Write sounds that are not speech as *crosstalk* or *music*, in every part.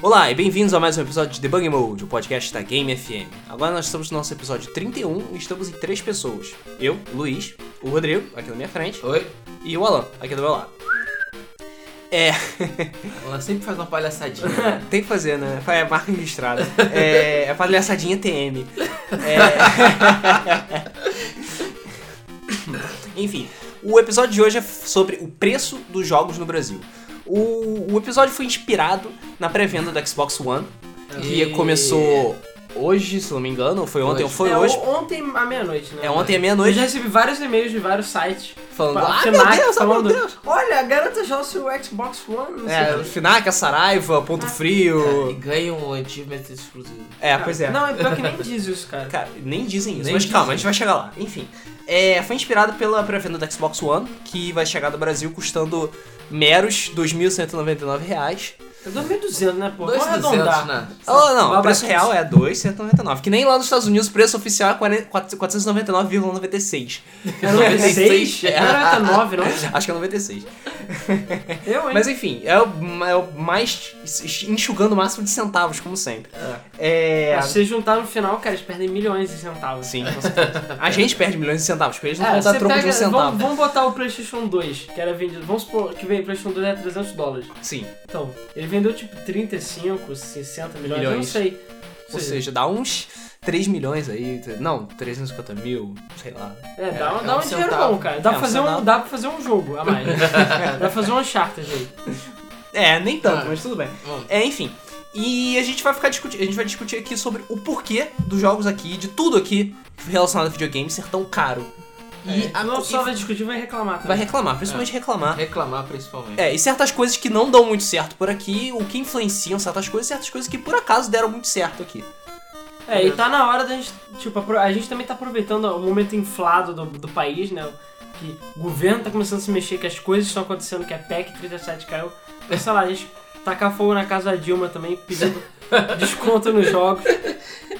Olá e bem-vindos a mais um episódio de Debug Mode, o podcast da Game FM. Agora nós estamos no nosso episódio 31 e estamos em três pessoas. Eu, Luiz, o Rodrigo, aqui na minha frente, Oi? e o Alan, aqui do meu lado. É, *laughs* Ela sempre faz uma palhaçadinha. *laughs* tem que fazer, né? É marca registrada. É, é palhaçadinha TM. É... *laughs* Enfim, o episódio de hoje é sobre o preço dos jogos no Brasil. O, o episódio foi inspirado na pré-venda do Xbox One, que E- começou hoje, se não me engano, ou foi ontem, ou Hoje. foi é, hoje. ontem à meia-noite, né? É ontem à Eu meia-noite, já recebi vários e-mails de vários sites. falando, Fa- ah, Fnac meu Deus, ah, meu falando, Deus. Olha, garanta já o seu Xbox One, não É, o quê. Finac, a Saraiva, Ponto E Frio. ganha um achievement exclusivo. É, pois é. Não, é pior que nem diz isso, cara. *laughs* Cara, nem dizem isso, Nem mas calma, dizem. a gente vai chegar lá. Enfim, é, foi inspirado pela pré-venda do Xbox One, que vai chegar no Brasil custando meros 2.199 reais. É 2.200, né, pô? Vamos 2,200, arredondar. né? Oh, não, Vai o preço baixar real é 2.199, que nem lá nos Estados Unidos o preço oficial é 40 499,96. É 96? *laughs* É. É 99, não? Acho que é 96. *laughs* Eu, hein? Mas enfim, é o, é o mais enxugando o máximo de centavos, como sempre. É. É, se você juntar no final, cara, eles perdem milhões de centavos. Sim, com certeza. A gente perde milhões de centavos, porque eles não É, vão dar troco de um centavo. vamos, vamos botar o PlayStation 2, que era vendido. Vamos supor que veio o PlayStation 2 a 300 dólares. Sim. Então, ele vendeu tipo 35, 60 milhões, eu não Milhões. sei. Ou seja, dá uns 3 milhões aí. Não, 350 mil, sei lá. É, dá, É, um- é dá um, um dinheiro bom, cara. Dá, É, pra um fazer um, centavo. dá pra fazer um jogo a mais. *laughs* dá pra fazer um Uncharted aí. É, nem tanto, Ah. mas tudo bem. Hum. É, enfim. E a gente vai ficar discutindo, a gente vai discutir aqui sobre o porquê dos jogos aqui, de tudo aqui relacionado a videogame ser tão caro. E E a, não só vai discutir, vai reclamar vai também. reclamar, principalmente reclamar. Reclamar principalmente. É, e certas coisas que não dão muito certo por aqui, o que influenciam certas coisas, certas coisas que por acaso deram muito certo aqui. É, e tá na hora da gente, tipo, a gente também tá aproveitando o momento inflado do, do país, né? Que o governo tá começando a se mexer, que as coisas estão acontecendo, que a PEC 37 caiu. Mas sei lá, a gente tacar fogo na casa da Dilma também, pedindo *laughs* desconto nos jogos.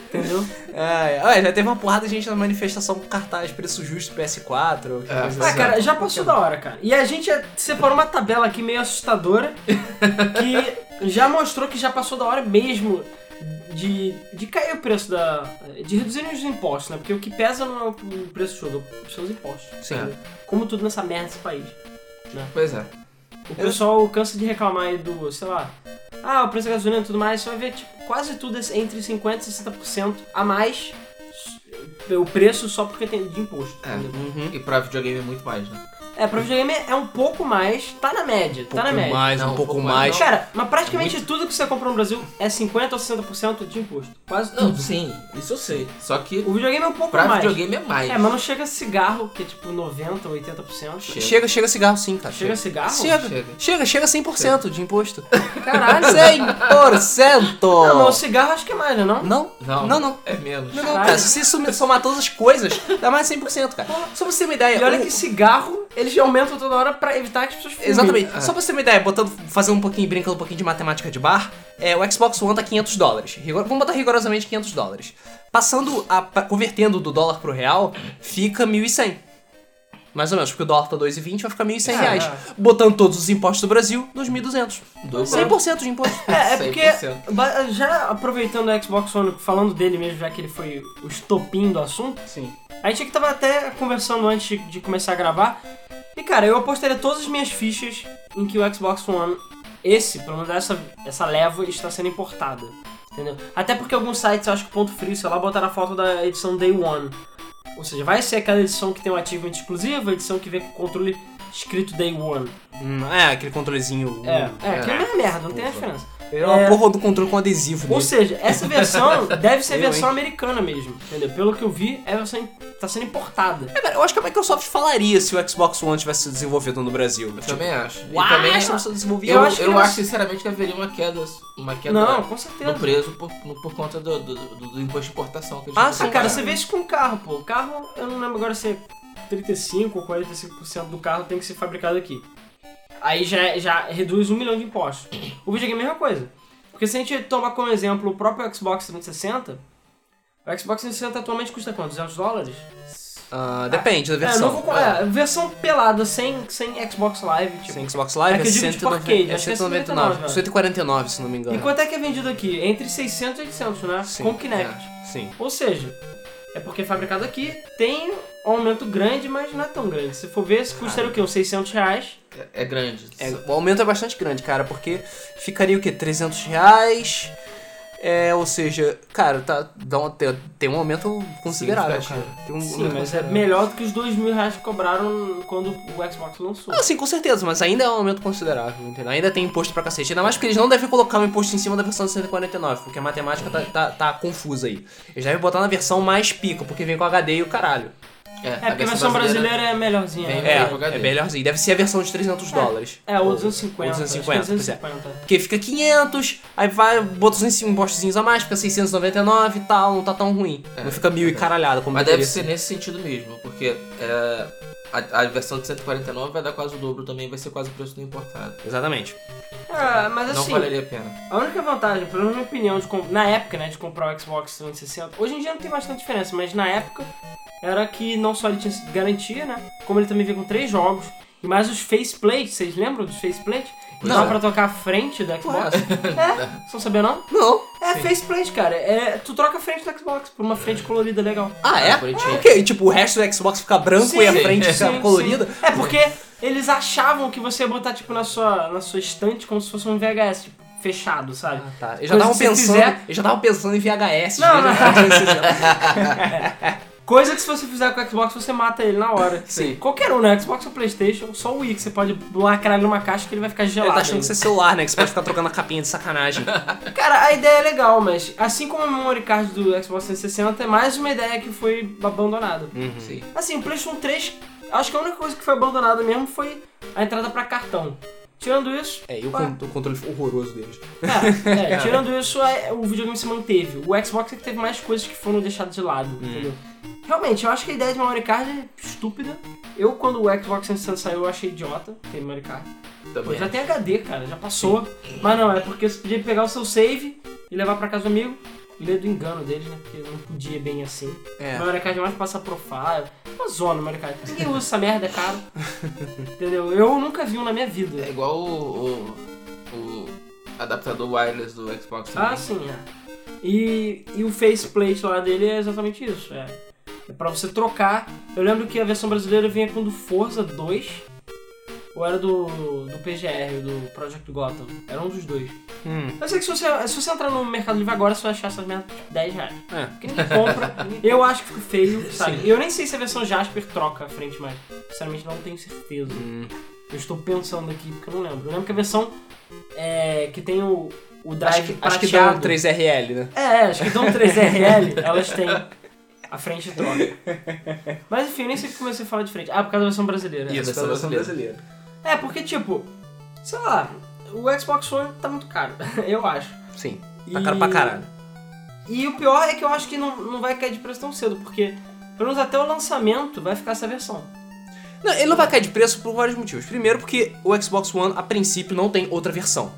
Entendeu? É, olha, já teve uma porrada de gente na manifestação com cartaz preço justo PS4. que É, coisa Ah, assim. cara, já passou da hora, cara. E a gente separou uma tabela aqui meio assustadora *laughs* que já mostrou que já passou da hora mesmo de, de cair o preço da. de reduzirem os impostos, né? Porque o que pesa não é o preço do jogo, são os impostos. Sim. né? Como tudo nessa merda desse país. Pois é. O pessoal cansa de reclamar aí do, sei lá, ah, o preço da gasolina e tudo mais, você vai ver, tipo, quase tudo é entre 50% e 60% a mais o preço só porque tem de imposto. É. Uhum. E pra videogame é muito mais, né? É, pra videogame é um pouco mais, tá na média, tá na pouco média. mais, Não, um um pouco pouco mais. mais. Cara, mas praticamente tudo que você compra no Brasil é 50 ou 60% de imposto. Quase Não, tudo. sim, isso eu sei. Só que O videogame é um pouco pra mais. videogame é mais. É, mas não chega cigarro, que é tipo 90 ou 80%. Chega. Chega, chega cigarro sim, cara. Chega a cigarro? Chega, Chega. chega, chega 100% de imposto. Caralho. 100%! Não, mas o cigarro acho que é mais, né, não? Não, Não, não, não. É menos. Não, não, cara, se você somar todas as coisas, dá mais 100%, cara. Só pra você ter uma ideia. E olha o- que cigarro, eles aumentam toda hora pra evitar que as pessoas fumem. Exatamente. É. Só pra você ter uma ideia, botando, fazendo um pouquinho, brincando um pouquinho de matemática de bar, é, o Xbox One tá 500 dólares. Rigor- vamos botar rigorosamente 500 dólares. Passando, a, convertendo do dólar pro real, fica 1.100. Mais ou menos, porque o dólar tá 2,20, vai ficar 1.100 É, reais. é. Botando todos os impostos do Brasil, 2.200. Dois 100% de imposto. É, é porque, 100%. ba- já aproveitando o Xbox One, falando dele mesmo, já que ele foi o estopim do assunto, Sim. a gente aqui tava até conversando antes de começar a gravar, e cara, eu apostaria todas as minhas fichas em que o Xbox One, esse, pelo menos essa, essa leva, está sendo importada. Entendeu? Até porque alguns sites, eu acho que ponto frio, sei lá, botaram a foto da edição Day One. Ou seja, vai ser aquela edição que tem um achievement exclusivo, edição que vem com controle escrito Day One. Hum, é, aquele controlezinho. É, é, É. aquilo é uma merda, não tem a diferença. É uma É. porra do controle com adesivo Ou seja, essa versão *laughs* deve ser a Eu, versão hein? americana mesmo, entendeu? Pelo que eu vi, é versão tá sendo importada. É, eu acho que a Microsoft falaria se o Xbox One tivesse sido desenvolvido no Brasil. Eu também acho. E Uau, também estamos sendo desenvolvido. eu, eu eu, acho que acho, sinceramente que haveria uma queda, uma queda Não, com certeza. no preço por, no- por conta do, do, do- do imposto de importação que eles Ah, sim, cara, você vê isso com carro, pô. O carro, eu não lembro agora se é 35 ou 45% do carro tem que ser fabricado aqui. Aí já, já reduz um milhão de impostos. O videogame é a mesma coisa. Porque se a gente tomar como exemplo o próprio Xbox 360, o Xbox 360 atualmente custa quanto? 200 dólares? Ah, depende da É, versão. não vou, é, versão pelada, sem, sem Xbox Live, tipo. Sem Xbox Live É que eu digo tipo arcade, é acho que é 199. 199, 149, se não me engano. E quanto é que é vendido aqui? Entre 600 e 800, né? Sim, Com Kinect. Sim. Ou seja, é porque é fabricado aqui, tem um aumento grande, mas não é tão grande. Se for ver, custaria o quê? Uns 600 reais. É, é grande. É, o aumento é bastante grande, cara, porque ficaria o quê? 300 reais. É, ou seja, cara, tá, dá um, tem, tem um aumento considerável, cara. Significativo. Tem um Sim, mas é melhor do que os 2 mil reais que cobraram quando o Xbox lançou. Ah, sim, com certeza, mas ainda é um aumento considerável, entendeu? Ainda tem imposto pra cacete. Ainda mais porque eles não devem colocar um imposto em cima da versão de 149, porque a matemática tá, tá, tá confusa aí. Eles devem botar na versão mais pica, porque vem com HD e o caralho. É, porque a versão brasileira é melhorzinha. Né? É, é melhorzinho. Deve ser a versão de 300 dólares. É, ou 250. Ou acho que 250, pois é. 250. Porque fica 500, aí vai, bota uns impostozinhos a mais, fica 699 e tal, não tá tão ruim. É, não fica mil e caralhado como Mas deve ser nesse sentido mesmo, porque é, a, a versão de 149 vai dar quase o dobro também, vai ser quase o preço do importado. Exatamente. É, mas Não assim, valeria a pena. a única vantagem, pelo menos minha opinião, de na época, né, de comprar o Xbox 360, hoje em dia não tem bastante diferença, mas na época era que não só ele tinha garantia, né, como ele também veio com três jogos, e mais os faceplates, vocês lembram dos faceplates? Não. Dá pra trocar a frente do Xbox? *laughs* É, vocês não sabiam não? Não. É faceplate, cara. É, tu troca a frente do Xbox por uma frente colorida legal. Ah, é? Ok, tipo, o resto do Xbox fica branco Sim, e a frente fica sim, colorida. sim. É porque eles achavam que você ia botar, tipo, na sua, na sua estante como se fosse um VHS, tipo, fechado, sabe? Ah, tá. Eu Coisa já tava você pensando. fizer- Eu já tava pensando em VHS. Não, né? *laughs* Coisa que se você fizer com o Xbox, você mata ele na hora. Sim. Qualquer um, né? Xbox ou Playstation, só o Wii que você pode lacrar ele numa caixa que ele vai ficar Ele gelado. tá achando que você é celular, né? Que você pode ficar trocando a capinha de sacanagem. *laughs* Cara, a ideia é legal, mas assim como a memory card do Xbox 360, é mais uma ideia que foi abandonada. Uhum. Sim. Assim, o PlayStation 3, acho que a única coisa que foi abandonada mesmo foi a entrada pra cartão. Tirando isso, É, e o, con- o controle horroroso deles. é, *laughs* é, tirando isso, é, o videogame se manteve. O Xbox é que teve mais coisas que foram deixadas de lado, entendeu? Realmente, eu acho que a ideia de memory card é estúpida. Eu, quando o Xbox 360 saiu, eu achei idiota ter memory card. Pô, Também. já tem HD, cara, já passou. Mas não, é porque você podia pegar o seu save e levar pra casa do amigo e ler do engano deles, né? Porque não podia bem assim. É. Memory card é mais passa profile. Uma zona, memory card. Ninguém usa essa merda, é caro. *laughs* Entendeu? Eu nunca vi um na minha vida. É igual o, o, o adaptador wireless do Xbox também. Ah, sim, é. E, e o faceplate lá dele é exatamente isso. É, é pra você trocar. Eu lembro que a versão brasileira vinha com do Forza 2. Ou era do, do PGR, do Project Gotham. Era um dos dois. Hum. Eu sei que se você, se você entrar no Mercado Livre agora, você vai achar essas merdas tipo 10 reais. É. Porque ninguém compra. *laughs* eu acho que fica feio, sabe? Eu nem sei se a versão Jasper troca a frente mais. Sinceramente, não tenho certeza. Hum. Eu estou pensando aqui porque eu não lembro. Eu lembro que a versão é, que tem o, o drive Acho que, acho que dá um prateado. 3RL, né? É, é, acho que dão 3RL, *laughs* elas têm a frente troca. *laughs* Mas enfim, eu nem sei que comecei a falar de frente. Ah, por causa da versão brasileira. Isso. pela versão brasileira. É, porque tipo, sei lá, o Xbox One tá muito caro, *laughs* eu acho. Sim. Tá E- caro pra caralho. E o pior é que eu acho que não, não vai cair de preço tão cedo, porque pelo menos até o lançamento vai ficar essa versão. Não, ele não vai cair de preço por vários motivos. Primeiro, porque o Xbox One, a princípio, não tem outra versão.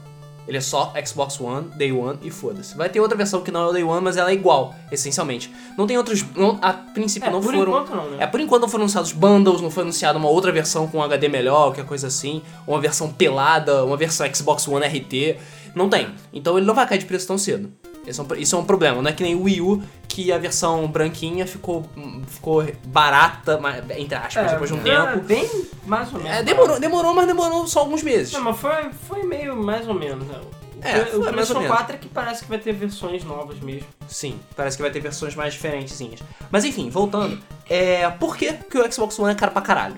Ele é só Xbox One, Day One e foda-se. Vai ter outra versão que não é o Day One, mas ela é igual, essencialmente. Não tem outros. Não, a princípio É, não por foram. enquanto não, né? É, por enquanto não foram anunciados bundles, não foi anunciada uma outra versão com HD melhor, qualquer coisa assim. Uma versão pelada, uma versão Xbox One RT. Não tem. Então ele não vai cair de preço tão cedo. Esse é um, isso é um problema. Não é que nem o Wii U, que a versão branquinha ficou, ficou barata, mas- entre aspas, depois de um é, tempo. bem mais ou menos. É, demorou, demorou, mas demorou só alguns meses. Não, mas foi, foi meio mais ou menos, né? O, É, o PlayStation menos. 4 é que parece que vai ter versões novas mesmo. Sim, parece que vai ter versões mais diferentezinhas. Mas enfim, voltando. É, por que, que o Xbox One é caro pra caralho?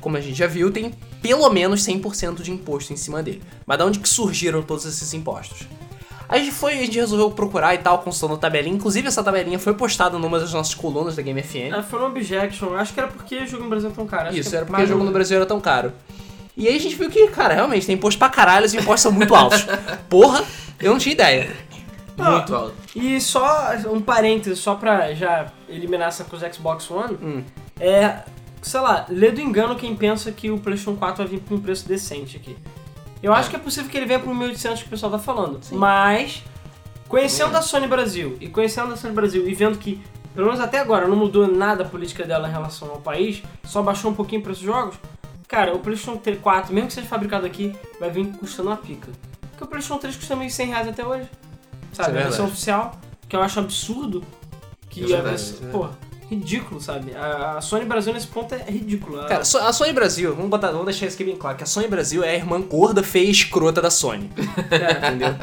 Como a gente já viu, tem pelo menos 100% de imposto em cima dele. Mas de onde que surgiram todos esses impostos? A gente foi, a gente resolveu procurar e tal, consultando a tabelinha. Inclusive, essa tabelinha foi postada numa das nossas colunas da Game FM. É, foi um objection. Acho que era porque o jogo no Brasil é tão caro. Acho Isso, que é era porque o jogo no Brasil era tão caro. E aí a gente viu que, cara, realmente tem imposto pra caralho, os impostos são muito altos. *laughs* Porra, eu não tinha ideia. Ah, Muito alto. E só um parênteses, só pra já eliminar essa coisa do Xbox One, Hum. é, sei lá, lê do engano quem pensa que o PlayStation 4 vai vir com um preço decente aqui. Eu acho que é possível que ele venha pro 1.800 que o pessoal tá falando, mas conhecendo a Sony Brasil e conhecendo a Sony Brasil e vendo que pelo menos até agora, não mudou nada a política dela em relação ao país, só baixou um pouquinho o preço dos jogos, cara, o PlayStation 4, mesmo que seja fabricado aqui, vai vir custando uma pica. Porque o PlayStation 3 custa 1.100 reais até hoje. Isso Sabe? é a versão oficial, que eu acho absurdo. Que é a versão- né? Ridículo, sabe? A, a Sony Brasil nesse ponto é ridículo. A- Cara, a Sony Brasil, vamos, botar, vamos deixar isso aqui bem claro, que a Sony Brasil é a irmã gorda, feia e escrota da Sony. *laughs* é, Entendeu?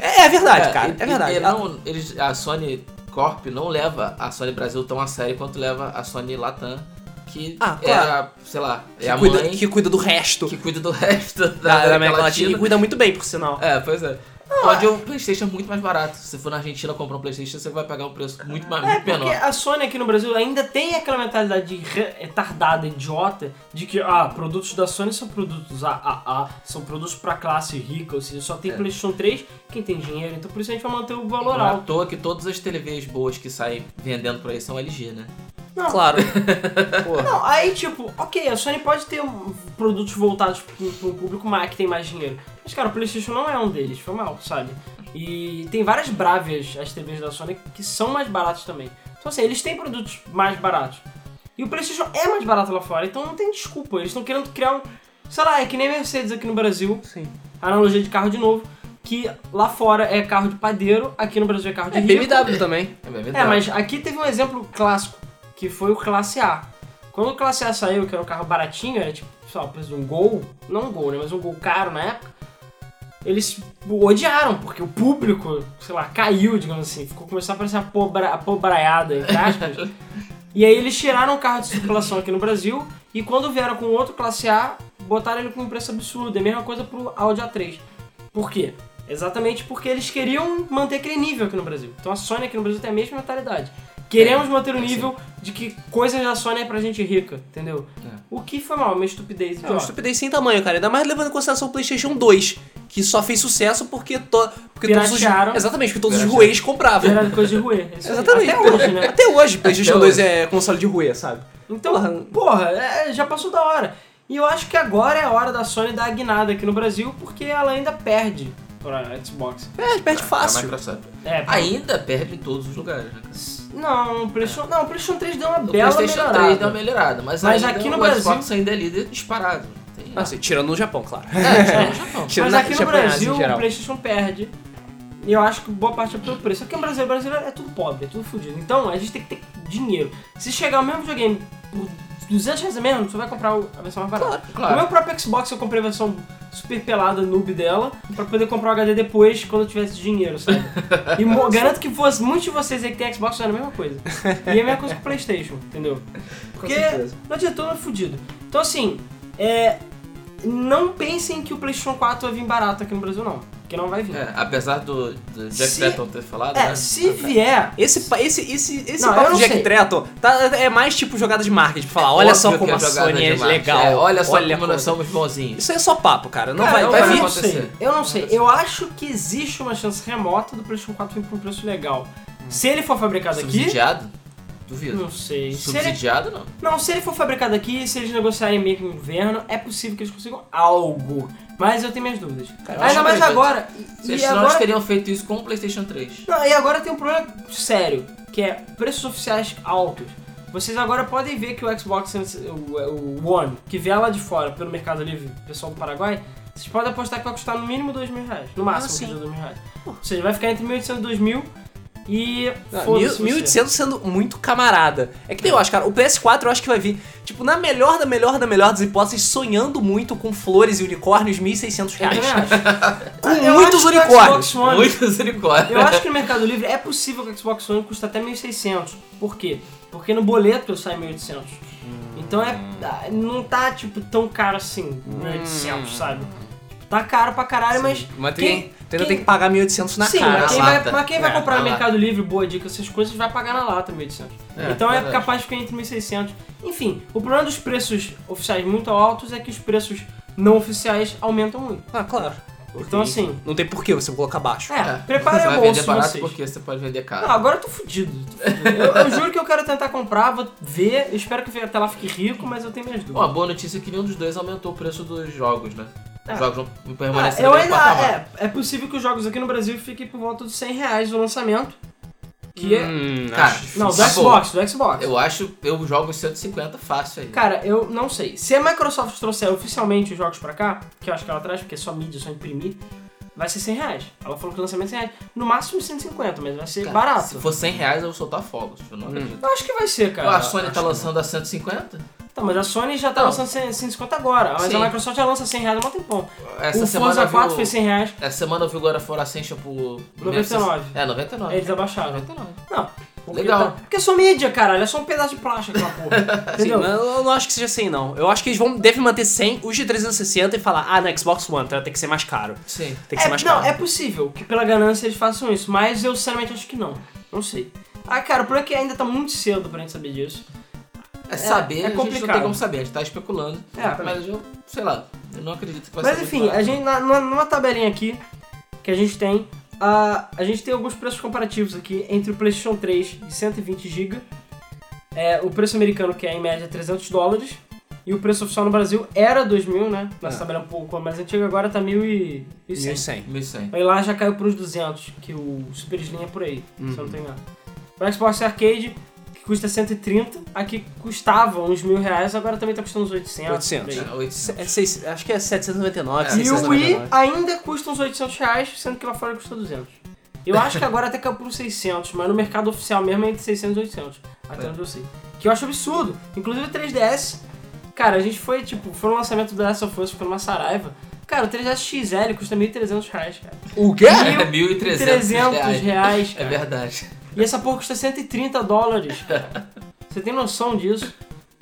É, é verdade, cara. e- É verdade. e- e não, eles, a Sony Corp não leva a Sony Brasil tão a sério quanto leva a Sony Latam, que Ah, é claro. a, sei lá, é que, a cuida, mãe que cuida do resto que cuida do resto da, da, da América Latina Latina. e cuida muito bem, por sinal. É, pois é. Onde o Playstation é muito mais barato. Se você for na Argentina comprar um Playstation, você vai pagar um preço muito, mais, É, muito porque menor. a Sony aqui no Brasil ainda tem aquela mentalidade de re- retardada, idiota, de que, ah, produtos da Sony são produtos AAA, são produtos pra classe rica, ou seja, só tem É. PlayStation 3 quem tem dinheiro, então por isso a gente vai manter o valor Não é à alto. toa que todas as TVs boas que saem vendendo por aí são LG, né? Não, Claro. *laughs* Pô. Não, aí tipo, ok, a Sony pode ter um- produtos voltados para um público mais, que tem mais dinheiro. Mas, cara, o PlayStation não é um deles, foi mal, sabe? E tem várias Bravias, as TVs da Sony, que são mais baratas também. Então, assim, eles têm produtos mais baratos. E o PlayStation é mais barato lá fora, então não tem desculpa. Eles estão querendo criar um. Sei lá, é que nem Mercedes aqui no Brasil, Sim. analogia de carro de novo, que lá fora é carro de padeiro, aqui no Brasil é carro de É rico. BMW também. É verdade. É, mas aqui teve um exemplo clássico, que foi o Classe A. Quando o Classe A saiu, que era um carro baratinho, era tipo, sei lá, o preço de um Gol, não um Gol, né, mas um Gol caro na época, eles odiaram, porque o público, sei lá, caiu, digamos assim, ficou começou a aparecer a, pobra, a pobraiada, entre aspas. *laughs* e aí eles tiraram o carro de circulação aqui no Brasil, e quando vieram com outro Classe A, botaram ele com um preço absurdo. É a mesma coisa pro Audi A3. Por quê? Exatamente porque eles queriam manter aquele nível aqui no Brasil. Então a Sony aqui no Brasil tem a mesma mentalidade. Queremos manter o é nível de que coisas da Sony é pra gente rica, entendeu? É. O que foi mal, uma estupidez É uma estupidez sem tamanho, cara. Ainda mais levando em consideração o PlayStation 2, que só fez sucesso porque, to... porque todos os. Exatamente, porque todos os ruês compravam. Era coisa de ruê. Aí. Exatamente. Até hoje, né? Até hoje, PlayStation Até 2 hoje. é console de ruê, sabe? Então, Porra. porra, é, já passou da hora. E eu acho que agora é a hora da Sony dar a guinada aqui no Brasil, porque ela ainda perde pra Xbox. É, perde A fácil. É, pra- Ainda perde em todos os lugares, né, cara? Não, o PlayStation, não, o PlayStation 3 deu uma O bela PlayStation melhorada. 3 deu uma melhorada, mas, Mas ainda aqui no o Brasil- Xbox ainda é líder disparado. Tem... Assim, tirando no Japão, claro. É, tirando o *laughs* Japão. Tirando Mas na- aqui no japonesa Brasil em geral. o PlayStation perde. E eu acho que boa parte é pelo preço. Aqui no Brasil, o brasileiro é tudo pobre, é tudo fodido. Então a gente tem que ter dinheiro. Se chegar o mesmo videogame por 200 reais a menos, você vai comprar a versão mais barata. Claro, claro. O meu próprio Xbox eu comprei a versão super pelada, noob dela, pra poder comprar o HD depois, quando eu tivesse dinheiro, sabe? E *laughs* garanto que muitos de vocês aí que tem Xbox fizeram a mesma coisa. E é a mesma coisa com o Playstation, entendeu? *laughs* Porque não adiantou, não é fudido. Então assim, é, não pensem que o PlayStation 4 vai vir barato aqui no Brasil, não. Porque não vai vir. É, apesar do, do Jack Se- Tretton ter falado, É, né? se vier. Esse, esse, esse, esse Não, papo não de Jack sei. Tretton tá, é mais tipo jogada de marketing, pra falar, olha só como que a é Sony é legal. É, olha só como como- nós somos bonzinhos. Isso aí é só papo, cara. Não Cara, vai, eu vai não vir. acontecer. sei. Eu não sei. Eu acho que existe uma chance remota do PlayStation 4 vir por um preço legal. Se ele for fabricado aqui. Subsidiado? Duvido. Não sei. Se ele, Subsidiado, não. não, se ele for fabricado aqui, se eles negociarem meio que no inverno, é possível que eles consigam algo. Mas eu tenho minhas dúvidas. Cara, Ainda mais agora. Se E, eles não agora teriam feito isso com o PlayStation 3. Não, e agora tem um problema sério, que é preços oficiais altos. Vocês agora podem ver que o Xbox, o, o One, que vier lá de fora pelo Mercado Livre, pessoal do Paraguai, vocês podem apostar que vai custar no mínimo dois mil reais. No máximo, Ah, sim. que dois mil reais. Ou seja, vai ficar entre 1.800 e 2.000 e... Não, foda-se mil- você. 1800 sendo muito camarada. É que nem eu acho, cara. O PS4 eu acho que vai vir, tipo, na melhor da melhor da melhor das hipóteses, sonhando muito com flores e unicórnios, 1.600 Eu reais. *laughs* Com Eu muitos unicórnios. Xbox One- Muitos unicórnios. Eu acho que no Mercado Livre é possível que o Xbox One custe até 1.600. Por quê? Porque no boleto sai 1.800. Então é, não tá, tipo, tão caro assim, 1.800, sabe? Tá caro pra caralho, mas... Mas tu, quem- tem- ainda quem- tem que pagar 1.800 na Sim, cara. mas quem, vai, mas quem vai É, comprar no Mercado Livre, boa dica, essas coisas, vai pagar na lata 1.800. É, então é capaz de ficar entre 1.600. Enfim, o problema dos preços oficiais muito altos é que os preços não oficiais aumentam muito. Ah, claro. Então assim, Não tem porquê você colocar baixo. é, preparem Você o vai bolso vender de barato vocês. porque você pode vender caro. Não, agora eu tô fudido. tô fudido. Eu, eu juro que eu quero tentar comprar, vou ver, eu espero que até lá fique rico, mas eu tenho minhas Bom, a dúvidas. boa notícia é que nenhum dos dois aumentou o preço dos jogos, né? É. Os jogos vão Ah, permanecer eu no mesmo ainda, patamar. é, é possível que os jogos aqui no Brasil fiquem por volta de 100 reais o lançamento. Que é... Hum, Cara, acho difícil. Não, do Tá Xbox, do Xbox. Eu acho, eu jogo 150 fácil aí. Cara, eu não sei. Se a Microsoft trouxer oficialmente os jogos pra cá, que eu acho que ela traz, porque é só mídia, só imprimir, vai ser 100 reais. Ela falou que o lançamento é 100 reais. No máximo 150, mas vai ser Cara, barato. Se for 100 reais, eu vou soltar fogos. Eu não acredito. Eu acho que vai ser, cara. a Sony acho tá lançando a 150? Tá, mas a Sony já tá Não. lançando 100 150 agora. Mas Sim. a Microsoft já lança 100 reais há um tempão. Essa o semana Forza eu vi 4 o- foi 100 reais. Essa semana eu vi of War Ascension por... 99. É, 99. Eles abaixaram. 99. Não. Porque Legal. Tá, porque é só mídia, caralho. É só um pedaço de plástico aquela porra. *laughs* Sim, Entendeu? mas eu não acho que seja 100, não. Eu acho que eles vão, devem manter 100, os de 360 e falar, ah, no Xbox One, então vai ter que ser mais caro. Sim. Tem que ser É, mais não, caro. é possível que pela ganância eles façam isso, mas eu sinceramente acho que não. Não sei. Ah, cara, o problema é que ainda tá muito cedo pra gente saber disso. É saber, é a gente não complicado. tem como saber, a gente tá especulando. É, mas eu, sei lá, eu não acredito que vai Mas ser enfim, muito a gente, na, numa, tabelinha aqui que a gente tem, a a gente tem alguns preços comparativos aqui entre o PlayStation 3 de 120 GB, é, o preço americano que é em média 300 dólares, e o preço oficial no Brasil era 2.000, né? Nessa É. tabela um pouco mais antiga, agora tá 1.100. 1100. 1100. Aí lá já caiu para uns 200, que o Super Slim é por aí, se eu não Uhum. tô enganado. O Xbox Arcade, custa 130, aqui custava uns mil reais, agora também tá custando uns 800. 800. por aí. É, 800. É seis- acho que é 799, É. E o 699. Wii ainda custa uns 800 reais, sendo que lá fora custa 200. Eu acho que agora até caiu por uns 600, mas no mercado oficial mesmo é entre 600 e 800, até É. onde eu sei. Que eu acho absurdo. Inclusive o 3DS, cara, a gente foi, tipo, foi no lançamento do Last of Us, foi numa Saraiva. Cara, o 3DS XL custa 1.300 reais, cara. O quê? É 1.300 300 reais. reais, É cara. verdade. E essa porra custa 130 dólares, cara. Você tem noção disso?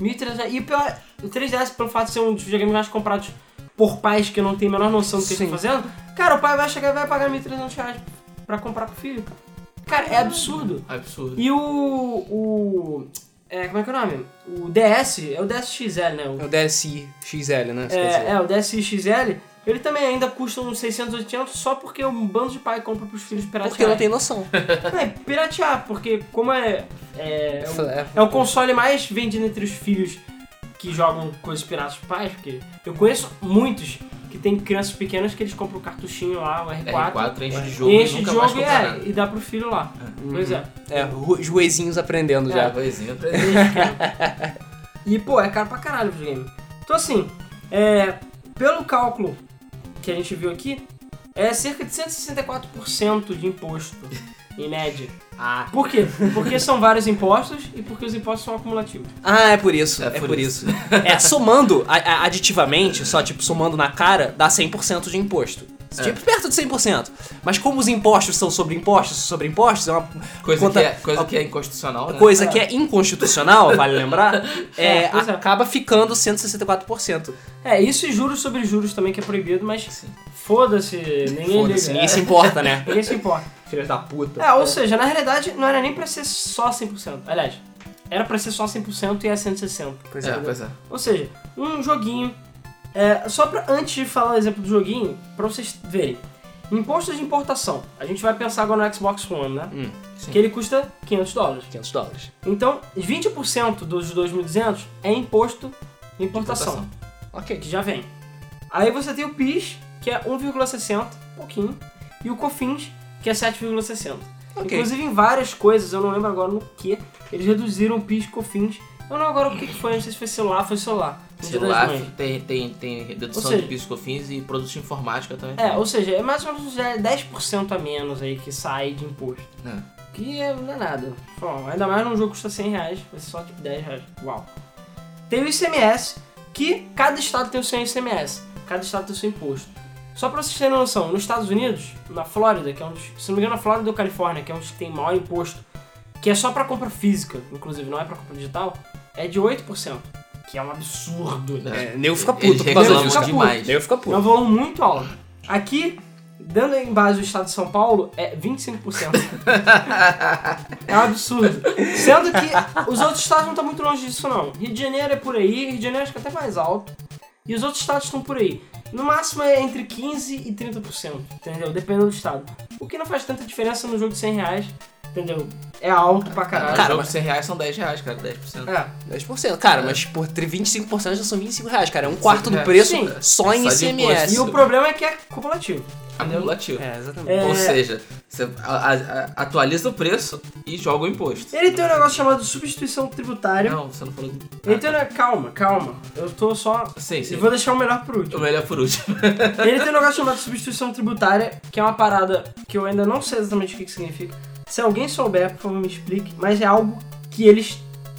1.300 reais. E o pior, o 3DS, pelo fato de ser um dos videogames mais comprados por pais que não tem a menor noção do que Sim. estão fazendo, cara, o pai vai chegar e vai pagar 1.300 reais pra comprar pro filho, cara. Cara, é absurdo. Absurdo. E o... o é, como é que é o nome? O DS, é o DS XL, né? O- É o DSi XL, né? É, é, o DSi XL, ele também ainda custa uns 600, 800 só porque um bando de pai compra pros filhos piratear. Porque não tem noção. *laughs* É piratear, porque como é. É, é, o, É. é o console mais vendido entre os filhos que jogam coisas piratas dos pais, porque eu conheço muitos que tem crianças pequenas que eles compram o cartuchinho lá, o R4, R4 enche de jogo enche de jogo e, é, e dá pro filho lá. Pois é. É, ru- os ruezinhos aprendendo É. já. *laughs* Poisinha. *laughs* E, pô, é caro pra caralho o videogame. Então, assim, é, pelo cálculo que a gente viu aqui, é cerca de 164% de imposto, em média. Ah. Por quê? Porque são vários impostos e porque os impostos são acumulativos. Ah, é por isso. É, É por, por isso. é, somando aditivamente, só tipo somando na cara, dá 100% de imposto. É. Tipo, perto de 100%. Mas como os impostos são sobre impostos, sobre impostos, é uma Coisa, conta- que, é, coisa que é inconstitucional, né? coisa que é inconstitucional, vale lembrar, *laughs* é, É, é. acaba ficando 164%. É, isso e juros sobre juros também que é proibido, mas Sim. foda-se, ninguém Foda-se, liga. ninguém É, se importa, né? *laughs* ninguém se importa. Filhas da puta. É, ou seja, na realidade não era nem pra ser só 100%. Aliás, era pra ser só 100% e é 160. Pois É, é. pois é. Ou seja, um joguinho. É, só pra, antes de falar o exemplo do joguinho, pra vocês verem. Imposto de importação. A gente vai pensar agora no Xbox One, né? Hum, sim. Que ele custa 500 dólares. 500 dólares. Então, 20% dos 2.200 é imposto de importação, Ok. que já vem. Aí você tem o PIS, que é 1,60, pouquinho, e o COFINS, que é 7,60. Ok. Inclusive em várias coisas, eu não lembro agora no que, eles reduziram o PIS e COFINS. Eu não lembro agora o que que foi, não sei se foi celular, foi celular. Celular tem, tem, tem redução seja- de piscofins e produtos de informática também. É, ou seja, é mais ou menos já é 10% a menos aí que sai de imposto. É. Que é- não é nada. Bom, ainda mais num jogo que custa 100 reais, vai ser só tipo 10 reais. Uau. Tem o ICMS, que cada estado tem o seu ICMS, cada estado tem o seu imposto. Só pra vocês terem noção, nos Estados Unidos, na Flórida, que é um dos, se não me engano, na Flórida ou Califórnia, que é um dos que tem maior imposto, que é só pra compra física, inclusive, não é pra compra digital, é de 8%, que é um absurdo. É, nego fica Eles puto por causa reclamam disso. Fica demais. Nego fica É um puto. volume muito alto. Aqui, dando em base o estado de São Paulo, é 25%. *laughs* é um absurdo. Sendo que os outros estados não estão muito longe disso, não. Rio de Janeiro é por aí, Rio de Janeiro acho que é até mais alto. E os outros estados estão por aí. No máximo é entre 15% e 30%, entendeu? Dependendo do estado. O que não faz tanta diferença no jogo de 100 reais, entendeu? É alto pra caralho. Cara, jogo mas- de 100 reais são 10 reais, cara, 10%. É. 10%. Cara, mas por ter 25% já são 25 reais, cara. É um quarto do É. preço Sim. só em Só ICMS. E o problema é que é cumulativo. acumulativo. É, exatamente. É. Ou seja, você atualiza o preço e joga o imposto. Ele tem um negócio chamado substituição tributária. Não, você não falou do. Ele tem um... Calma, calma. Eu tô só... Sim, sim. Eu vou deixar o melhor por O último. melhor por último. Ele tem um negócio chamado substituição tributária, que é uma parada que eu ainda não sei exatamente o que, que significa. Se alguém souber, por favor, me explique. Mas é algo que eles,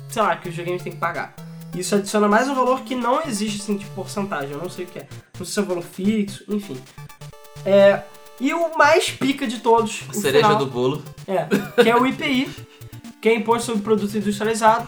sei lá, que os videogames têm que pagar. Isso adiciona mais um valor que não existe, assim, tipo porcentagem. Eu não sei o que é. Não sei se é um valor fixo, enfim. É... E o mais pica de todos, A o cereja final, do bolo. é, que é o IPI, que é Imposto sobre Produto Industrializado.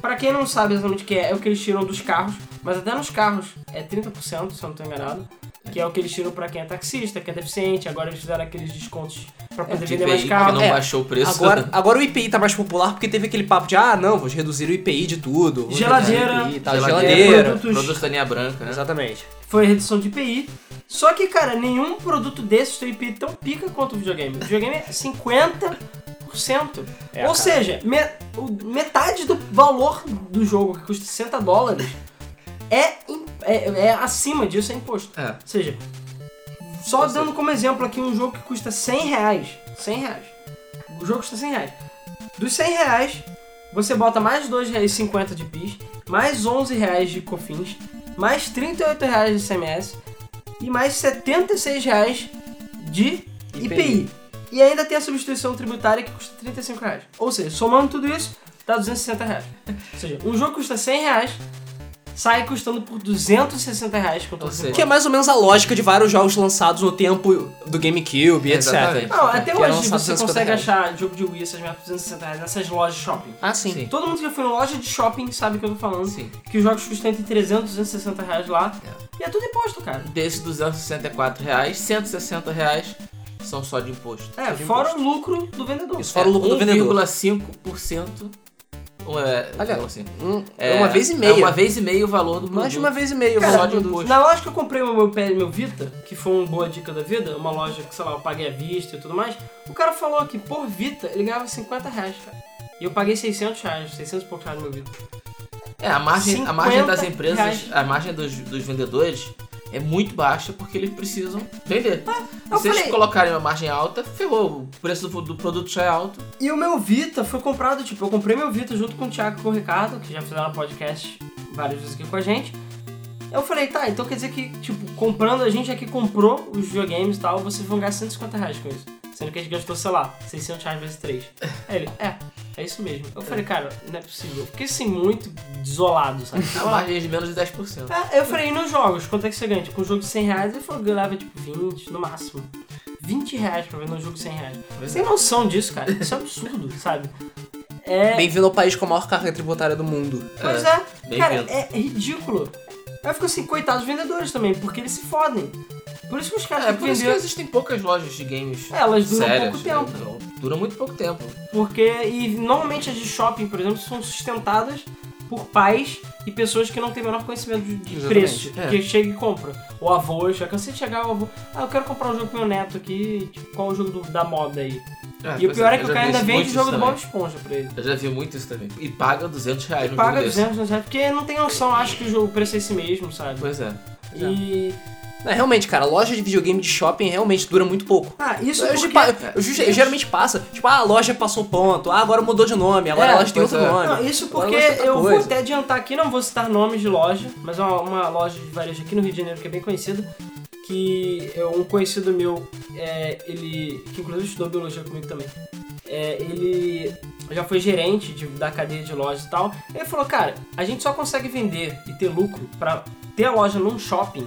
Pra quem não sabe exatamente o que é, é o que eles tiram dos carros, mas até nos carros é 30%, se eu não tô enganado. Que é o que eles tiram pra quem é taxista, que é deficiente, agora eles fizeram aqueles descontos pra poder De vender mais IPI, carro. que não É, baixou o preço. Agora, *laughs* agora o IPI tá mais popular porque teve aquele papo de, ah, não, vou reduzir o IPI de tudo. Geladeira, IPI, tá, geladeira, geladeira. produtos- Produto da linha branca, né? Exatamente. Foi redução de IPI. Só que, cara, nenhum produto desses tem IPI tão pica quanto o videogame. O videogame é 50%. É, Ou cara. seja, me- o- metade do valor do jogo, que custa 60 dólares, é, im- é, é acima disso, é imposto. É. Ou seja, só Ou dando como exemplo aqui um jogo que custa 100 reais. 100 reais. O jogo custa 100 reais. Dos 100 reais, você bota mais 2,50 de PIS, mais 11 reais de COFINS, mais 38 reais de CMS e mais 76 reais de IPI. IPI. E ainda tem a substituição tributária que custa 35 reais. Ou seja, somando tudo isso, dá 260 reais. Ou seja, um jogo custa 100 reais, sai custando por 260 reais todos os seja, Que é mais ou menos a lógica de vários jogos lançados no tempo do GameCube, etc. Exatamente. Não, até Que hoje você 250 consegue reais. achar jogo de Wii, essas por 260 reais nessas lojas de shopping. Ah, sim. Sim. Todo mundo que já foi em loja de shopping sabe o que eu tô falando. Sim. Que os jogos custam entre 300 e 260 reais lá. É. E é tudo imposto, cara. Desses 264 reais, 160 reais são só de imposto. É, de fora imposto. o lucro do vendedor. Isso fora o lucro do vendedor. 1,5%. É, Olha, assim, Um- é uma vez e meia. É uma vez e meia o valor do produto. Mais de uma vez e meia. Cara, só de de imposto. Na loja que eu comprei o meu PS meu Vita, que foi uma boa dica da vida, uma loja que, sei lá, eu paguei à vista e tudo mais, o cara falou que por Vita ele ganhava 50 reais, cara. E eu paguei 600 reais, 600 e poucos reais no meu Vita. É, a margem, a margem 50 das empresas, reais. a margem dos, dos vendedores é muito baixa porque eles precisam vender. Ah, se eles falei- colocarem uma margem alta, ferrou. O preço do, do produto já é alto. E o meu Vita foi comprado, tipo, eu comprei meu Vita junto com o Thiago e com o Ricardo, que já fizeram podcast várias vezes aqui com a gente. Eu falei, tá, então quer dizer que, tipo, comprando, a gente aqui comprou os videogames e tal, vocês vão gastar 150 reais com isso. Sendo que a gente gastou, sei lá, 600 reais vezes 3. *laughs* Aí ele, é, é isso mesmo. Eu falei, cara, não é possível. Fiquei assim, muito desolado, sabe? *laughs* A margem é de menos de 10%. É, eu falei, e nos jogos, quanto é que você ganha? Tipo, um jogo de 100 reais, ele falou que leva tipo 20 no máximo. 20 reais pra vender um jogo de 100 reais. Pois Você tem noção disso, cara? Isso é absurdo, sabe? É. Bem-vindo ao país com a maior carga tributária do mundo. Pois é, bem cara, é ridículo. Aí eu fico assim, coitados dos vendedores também, porque eles se fodem. Por isso que os caras É, por isso que existem poucas lojas de games É, elas duram sérias. pouco tempo. né? Não, Dura muito pouco tempo. Porque, e normalmente as de shopping, por exemplo, são sustentadas por pais e pessoas que não têm o menor conhecimento de, preço. é. Que chega e compra. O avô, já cansei de chegar, o avô, ah, eu quero comprar um jogo pro meu neto aqui, tipo, qual é o jogo do- da moda aí? É, e o pior é, eu que o cara ainda vende o jogo do. Bob Esponja pra ele. Eu já vi muito isso também. E paga 200 reais no Paga jogo desse. 200 reais, porque não tem noção, acha que o jogo o preço é esse mesmo, sabe? Pois é. E. É, realmente, cara, loja de videogame de shopping realmente dura muito pouco. Ah, isso Eu, porque... pa- eu ju- eu geralmente passa, tipo, ah, a loja passou ponto, ah, agora mudou de nome, agora É, a loja tem outro é. nome. Não, isso porque eu vou até adiantar aqui, não vou citar nomes de loja, mas é uma, uma loja de varejo aqui no Rio de Janeiro que é bem conhecida, que é um conhecido meu, é, ele, que inclusive estudou biologia comigo também, é, ele já foi gerente de- da cadeia de lojas e tal, ele falou, cara, a gente só consegue vender e ter lucro pra ter a loja num shopping,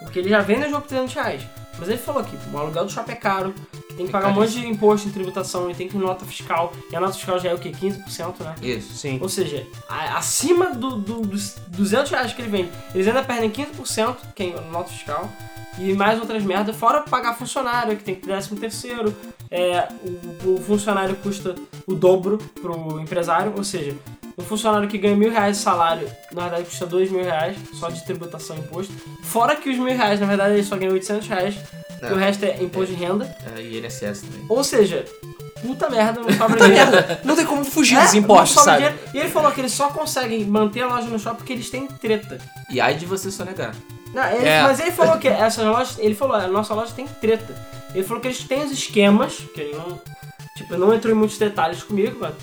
porque ele já vende o jogo por 300 reais. Mas ele falou que o aluguel do shopping é caro, que tem que pagar um monte de imposto em tributação e tem que ir nota fiscal. E a nota fiscal já é o quê? 15%, né? Isso. Sim. Ou seja, a- acima do, do- dos 200 reais que ele vende, eles ainda perdem 15%, que é nota fiscal, e mais outras merdas, fora pagar funcionário, que tem que ter 13 terceiro, é, o, o funcionário custa o dobro pro empresário, ou seja, um funcionário que ganha mil reais de salário, na verdade custa dois mil reais, só de tributação e imposto, fora que os mil reais, na verdade, ele só ganha 800 reais, É. e o resto é imposto de renda, É, e INSS também. ou seja, puta merda, não sobra *laughs* dinheiro. Não tem como fugir É, dos impostos, sabe? dinheiro. E ele falou que eles só conseguem manter a loja no shopping porque eles têm treta. E aí de você sonegar. Não, ele- É. Mas ele falou que essa loja, ele falou, a nossa loja tem treta. Ele falou que eles têm os esquemas, que ele não, tipo, não entrou em muitos detalhes comigo, mas,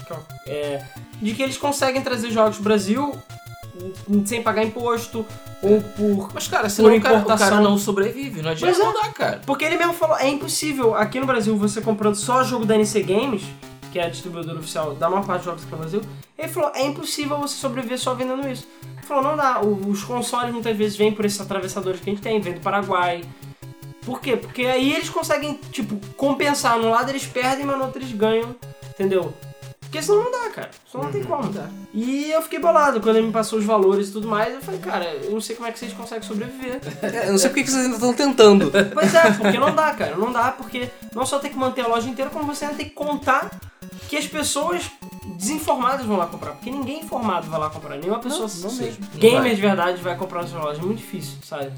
é, de que eles conseguem trazer jogos pro Brasil hum, sem pagar imposto ou por Mas, cara, senão Por o cara, o importação. cara não sobrevive. Não adianta é. não dá, cara. Porque ele mesmo falou, é impossível aqui no Brasil você comprando só jogo da NC Games, que é a distribuidora oficial da maior parte dos jogos aqui no Brasil, ele falou, é impossível você sobreviver só vendendo isso. Ele falou, não dá, os consoles muitas vezes vêm por esses atravessadores que a gente tem, vem do Paraguai. Por quê? Porque aí eles conseguem, tipo, compensar. No lado eles perdem, mas no outro eles ganham, entendeu? Porque senão não dá, cara. Senão não tem como. E eu fiquei bolado quando ele me passou os valores e tudo mais. Eu falei, cara, eu não sei como é que vocês conseguem sobreviver. É, Eu não sei porque que vocês ainda estão tentando. Pois é, porque não dá, cara. Não dá porque não só tem que manter a loja inteira, como você ainda tem que contar que as pessoas desinformadas vão lá comprar. Porque ninguém informado vai lá comprar. Nenhuma pessoa não mesmo. Não gamer vai. de verdade vai comprar na sua loja. É muito difícil, sabe?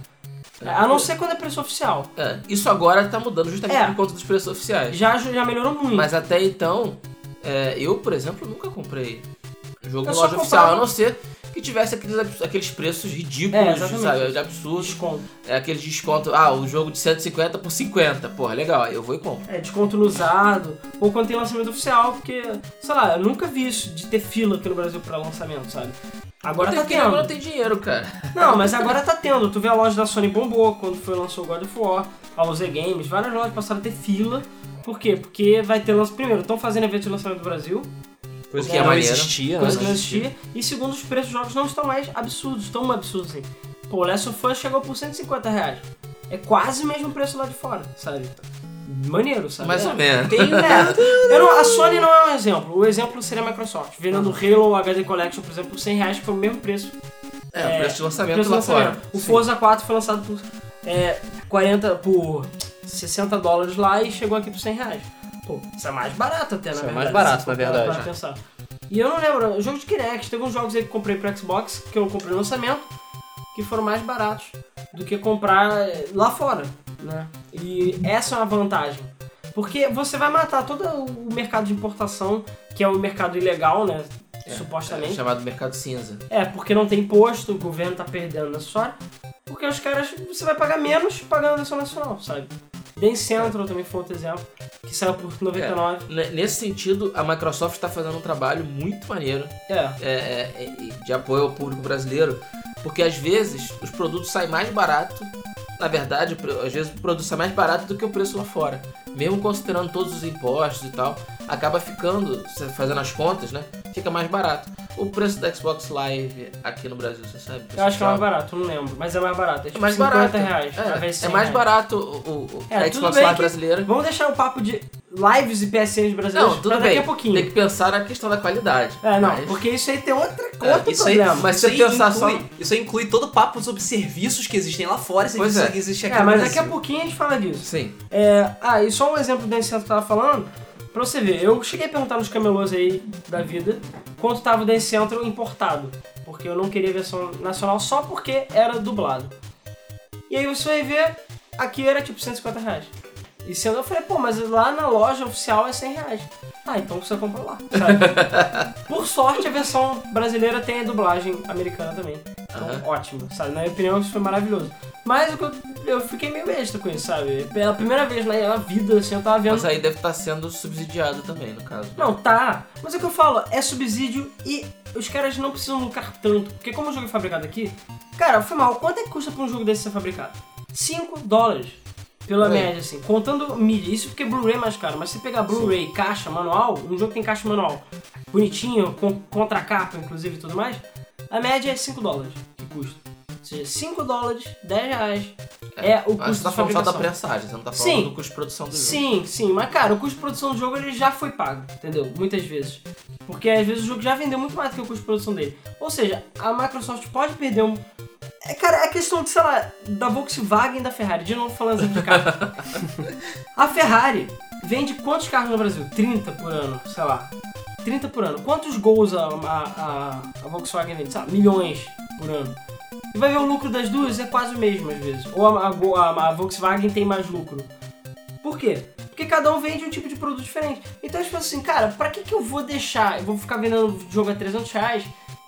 A não ser quando é preço oficial. É, isso agora tá mudando justamente É. por conta dos preços oficiais. Já, já melhorou muito. Mas até então, é, eu, por exemplo, nunca comprei jogo Eu só loja oficial, a não ser que tivesse aqueles, aqueles preços É, ridículos, exatamente. sabe? De absurdos. desconto. É aquele desconto, ah, o jogo de 150 por 50. Porra, legal, aí eu vou e compro. É, desconto no usado. Ou quando tem lançamento oficial, porque, sei lá, eu nunca vi isso de ter fila aqui no Brasil pra lançamento, sabe? Agora tá não tendo. tem dinheiro, cara. Não, mas agora tá tendo. Tu vê a loja da Sony bombou quando foi lançou o God of War, a OZ Games, várias lojas passaram a ter fila. Por quê? Porque vai ter lançamento. Primeiro, estão fazendo evento de lançamento do Brasil, Coisa que que é não existia, coisa né? que não existia. E segundo, os preços dos jogos não estão mais absurdos, tão absurdos assim. Pô, o Last of Us chegou por 150 reais. É quase o mesmo preço lá de fora, sabe? Maneiro, sabe? Mais É. ou menos. Tem, é, *laughs* eu não- a Sony não é um exemplo. O exemplo seria a Microsoft. Vendendo Halo HD Collection, por exemplo, por 100 reais, que foi o mesmo preço É, o preço de lançamento preço lá lançamento. fora. O Forza 4 foi lançado por é, 40, por 60 dólares lá e chegou aqui por 100 reais. Pô, isso é mais barato até, na Isso é verdade. mais barato, na verdade. pra pensar. E eu não lembro, jogo de Kinect, teve uns jogos aí que eu comprei pro Xbox, que eu comprei no lançamento, que foram mais baratos do que comprar é, lá fora, né? E essa é uma vantagem. Porque você vai matar todo o mercado de importação, que é o mercado ilegal, né? É supostamente. chamado mercado cinza. É, porque não tem imposto, o governo tá perdendo nessa história. Porque os caras, você vai pagar menos pagando a eleição nacional, sabe? Dance Central também foi outro exemplo, que saiu por 99. N- Nesse sentido, a Microsoft está fazendo um trabalho muito maneiro É, é, é, é, de apoio ao público brasileiro, porque às vezes os produtos saem mais barato. Na verdade, às vezes o produto sai mais barato do que o preço lá fora. Mesmo considerando todos os impostos e tal, acaba ficando, fazendo as contas, né? Fica mais barato. O preço da Xbox Live aqui no Brasil, você sabe? eu acho que é mais barato, não lembro, mas é mais barato. É É tipo mais 50 barato. reais, É, 100 é mais reais. barato o, o- É, a Xbox Live brasileira. Vamos deixar o papo de lives e PSNs brasileiros Não, tudo pra daqui bem. a pouquinho. Tem que pensar na questão da qualidade. É, não, Mas- porque isso aí tem outra, É, outro Isso aí, problema. mas isso se aí você pensar inclui, só- isso aí inclui todo o papo sobre serviços que existem lá fora e Pois serviços é. que existem aqui É, mas daqui a pouquinho a gente fala disso. Sim. É, ah, e só um exemplo do Dance Central que eu tava falando, pra você ver, eu cheguei a perguntar nos camelôs aí da vida quanto tava o Dance Central importado, porque eu não queria versão nacional só porque era dublado. E aí você vai ver, aqui era tipo 150 reais. E sendo, eu falei, pô, mas lá na loja oficial é 100 reais. Ah, então você compra lá, sabe? *laughs* Por sorte, a versão brasileira tem a dublagem americana também. Então, Aham. ótimo, sabe? Na minha opinião, isso foi maravilhoso. Mas eu, eu fiquei meio besta com isso, sabe? Pela primeira vez na, na vida, assim, eu tava vendo. Mas aí deve estar sendo subsidiado também, no caso. né? Não, tá. Mas é o que eu falo, é subsídio e os caras não precisam lucrar tanto. Porque como o jogo é fabricado aqui, cara, foi mal. Quanto é que custa pra um jogo desse ser fabricado? 5 dólares. Pela Bem. média, assim. Contando mídia. Isso porque Blu-ray é mais caro. Mas se pegar Blu-ray, caixa, manual, um jogo que tem caixa manual, bonitinho, com contracapa, inclusive e tudo mais, a média é 5 dólares que custa. Ou seja, 5 dólares, 10 reais é, o Mas custo você tá falando só da prensagem, você não tá falando Sim. do custo de produção do jogo. Sim, sim, mas cara, o custo de produção do jogo ele já foi pago, entendeu? Muitas vezes. Porque às vezes o jogo já vendeu muito mais do que o custo de produção dele. Ou seja, a Microsoft pode perder um. É, cara, é questão de, sei lá, da Volkswagen e da Ferrari. De novo falando exemplo de carro. *laughs* a Ferrari vende quantos carros no Brasil? 30 por ano, sei lá. 30 por ano. Quantos gols a, a, a, a Volkswagen vende? Sei lá, milhões por ano. E vai ver o lucro das duas é quase o mesmo às vezes. Ou a, a, a- a Volkswagen tem mais lucro. Por quê? Porque cada um vende um tipo de produto diferente. Então, tipo assim, cara, pra que, que eu vou deixar? Eu vou ficar vendendo jogo a 300 reais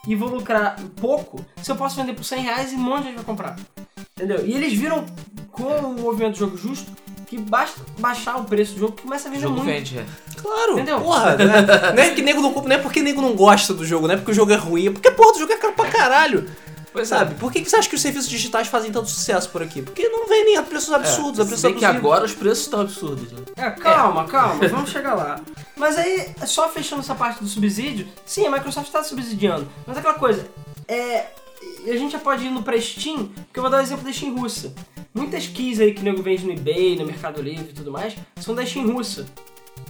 e vou lucrar pouco se eu posso vender por 100 reais e um monte de gente vai comprar. Entendeu? E eles viram com o movimento do jogo justo que basta baixar o preço do jogo que começa a O vender jogo muito. vende, é. Claro, Entendeu? porra, né? não é que nego não compra, não é porque nego não gosta do jogo, não é porque o jogo é ruim, é porque, porra, o jogo é caro pra caralho. Pois Sabe? Por que, que você acha que os serviços digitais fazem tanto sucesso por aqui? Porque não vendem a preços absurdos, a É, preços se bem que agora os preços estão absurdos, né? É, calma, calma, *laughs* vamos chegar lá. Mas aí, só fechando essa parte do subsídio, sim, a Microsoft está subsidiando. Mas aquela coisa, é. A gente já pode ir no pra Steam, porque eu vou dar o exemplo da Steam russa. Muitas keys aí que o nego vende no eBay, no Mercado Livre e tudo mais, são da Steam russa.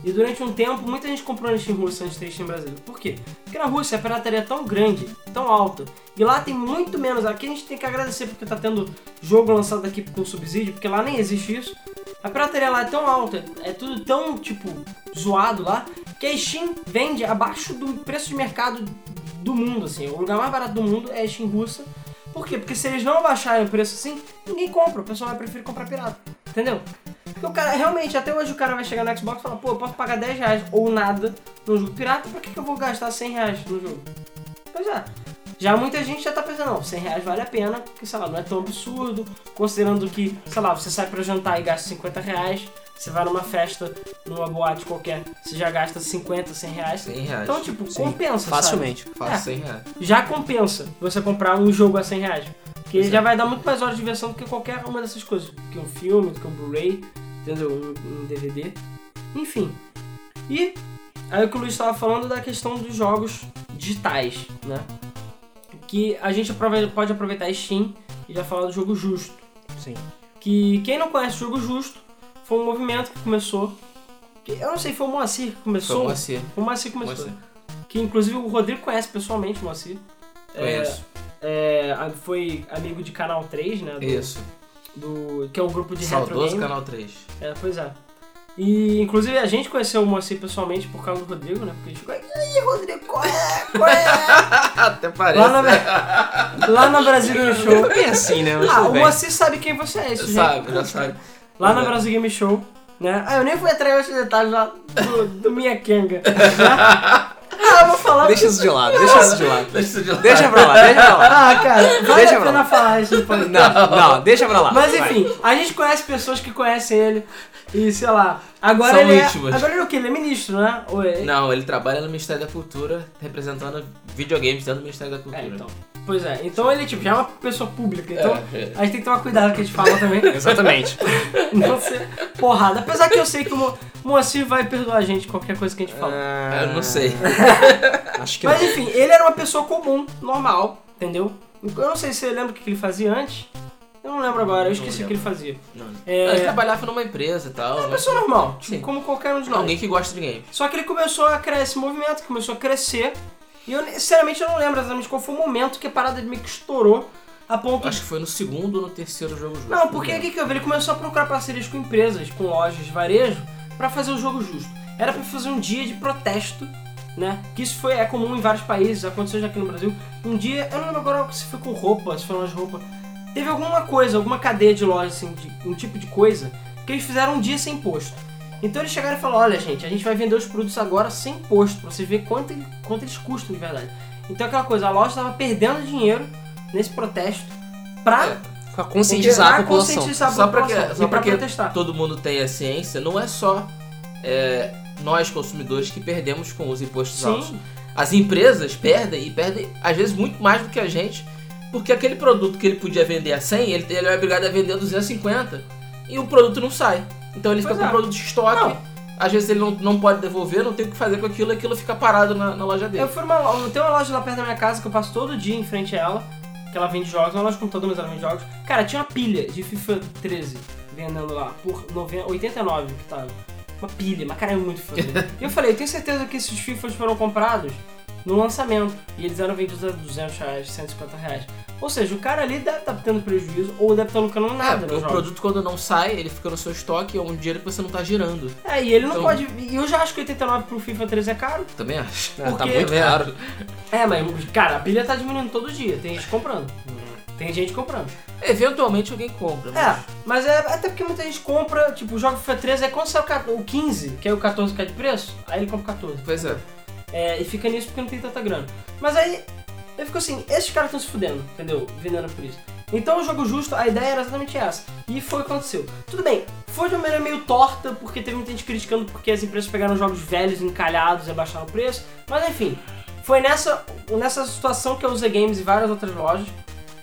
E durante um tempo, muita gente comprou na Steam russa antes de ter Steam Brasil. Por quê? Porque na Rússia a pirataria é tão grande, tão alta, e lá tem muito menos. Aqui a gente tem que agradecer porque tá tendo jogo lançado aqui com subsídio, porque lá nem existe isso. A pirataria lá é tão alta, é tudo tão, tipo, zoado lá, que a Steam vende abaixo do preço de mercado do mundo, assim. O lugar mais barato do mundo é a Steam russa. Por quê? Porque se eles não abaixarem o preço assim, ninguém compra. O pessoal vai preferir comprar pirata. Entendeu? Porque o cara, realmente, até hoje o cara vai chegar no Xbox e falar, pô, eu posso pagar 10 reais ou nada no jogo pirata, pra que, que eu vou gastar 100 reais no jogo? Pois é. Já muita gente já tá pensando, não, 100 reais vale a pena, porque, sei lá, não é tão absurdo, considerando que, sei lá, você sai pra jantar e gasta 50 reais, você vai numa festa, numa boate qualquer, você já gasta 50, 100 reais. 100 reais. Então, tipo, Sim, compensa, sabe? Facilmente. Faz é. 100 reais. já compensa você comprar um jogo a 100 reais. Porque é. já vai dar muito mais horas de diversão do que qualquer uma dessas coisas. Do que um filme, do que um Blu-ray, entendeu? Um, um DVD. Enfim. E aí o que o Luiz estava falando da questão dos jogos digitais, né? Que a gente pode aproveitar Steam e já falar do jogo justo. Sim. Que quem não conhece o jogo justo foi um movimento que começou. Que, eu não sei, foi o Moacir que começou. Foi você. O Moacir começou. Moacir. Que inclusive o Rodrigo conhece pessoalmente o Moacir. É, Conheço. é, a- foi amigo de Canal 3, né? Do, Isso. do- que é um grupo de retro Saudoso game. Canal 3. É, pois é. E inclusive a gente conheceu o Moacir pessoalmente por causa do Rodrigo, né? Porque a gente ficou, e aí, Rodrigo, qual é? Qual é? *laughs* Até parece. lá, na, lá na Brasil Game Show. Bem assim, né? Mas Ah, o. Moacir sabe quem você é, isso sabe, já sabe. Lá na Brasil Game Show, né? Ah, eu nem fui atrair esses detalhes lá do, do Minha Kenga. Né? *laughs* Ah, eu vou falar. Deixa isso de lado, deixa isso de lado. *laughs* Deixa isso de lado. Deixa pra lá, deixa pra lá. Ah, cara, vale Deixa a pena falar isso. Não, não, deixa pra lá. Mas Vai. enfim, a gente conhece pessoas que conhecem ele e sei lá. Agora São ele é, agora ele é o quê? Ele é ministro, né? Ou é... Não, ele trabalha no Ministério da Cultura, representando videogames dentro do Ministério da Cultura. É, então. Pois é. Então ele tipo já é uma pessoa pública, então É, é. a gente tem que tomar cuidado com o que a gente fala também. *laughs* Exatamente. *laughs* não ser porrada. Apesar que eu sei que o Mo- Moacir vai perdoar a gente qualquer coisa que a gente fala. Ah, Eu não sei. *laughs* Acho que Mas não. enfim, ele era uma pessoa comum, normal, entendeu? Eu não sei se você lembra o que ele fazia antes. Eu não lembro agora, eu esqueci o que ele fazia. Não. É- Ele trabalhava numa empresa e tal. Uma né? pessoa normal, tipo, Sim. como qualquer um de nós. Alguém que gosta de games. Só que ele começou a criar esse movimento, começou a crescer. E eu, sinceramente, eu não lembro exatamente qual foi o momento que a parada meio que estourou a ponto Acho que foi no segundo ou no terceiro jogo junto. Não, porque o que, que eu vi? Ele começou a procurar parcerias com empresas, com lojas de varejo, pra fazer o jogo justo. Era pra fazer um dia de protesto, né? Que isso foi, é comum em vários países, aconteceu já aqui no Brasil. Um dia, eu não lembro agora se foi com roupa, se foi de roupa. Teve alguma coisa, alguma cadeia de lojas, assim, de um tipo de coisa, que eles fizeram um dia sem imposto. Então eles chegaram e falaram, olha gente, a gente vai vender os produtos agora sem imposto, pra vocês verem quanto, quanto eles custam de verdade. Então aquela coisa, a loja estava perdendo dinheiro nesse protesto pra É. Pra conscientizar a Pra população. conscientizar a Só pra que, só pra que protestar. todo mundo tenha ciência, não é só é, nós consumidores que perdemos com os impostos altos. Sim, As empresas perdem e perdem às vezes muito mais do que a gente, porque aquele produto que ele podia vender a 100, ele, ele é obrigado a vender a 250 e o produto não sai. Então ele fica com é. o produto de estoque. Não. Às vezes ele não, não pode devolver, não tem o que fazer com aquilo, aquilo fica parado na, na loja dele. eu fui loja, tem uma loja lá perto da minha casa que eu passo todo dia em frente a ela, que ela vende jogos, uma loja com todo, mas ela vende jogos. Cara, tinha uma pilha de FIFA 13 vendendo lá, por 90, 89 que tava. Uma pilha, mas cara, é muito foda. *laughs* e eu falei, eu tenho certeza que esses FIFAs foram comprados no lançamento, e eles eram vendidos a 200 reais, 150 reais. Ou seja, o cara ali deve estar tendo prejuízo, ou deve estar lucrando É, nada porque no o jogo. produto quando não sai, ele fica no seu estoque, é um dinheiro que você não tá girando. É, e ele não Então- pode... E eu já acho que 89 pro FIFA 13 é caro. Também acho. É, tá porque- muito caro. *laughs* É, mas, cara, a pilha tá diminuindo todo dia. Tem gente comprando. Tem gente comprando. Eventualmente alguém compra. mas- É, mas é até porque muita gente compra, tipo, o jogo FIFA 13, aí quando sai o ca- o 15, que é o 14 que é de preço, aí ele compra o 14. Pois é. É, e fica nisso porque não tem tanta grana. Mas aí, eu fico assim, esses caras estão se fudendo, entendeu? Vendendo por isso. Então o jogo justo, a ideia era exatamente essa. E foi o que aconteceu. Tudo bem, foi de uma maneira meio torta, porque teve muita gente criticando porque as empresas pegaram jogos velhos, encalhados e abaixaram o preço. Mas enfim, foi nessa, nessa situação que eu usei games e várias outras lojas.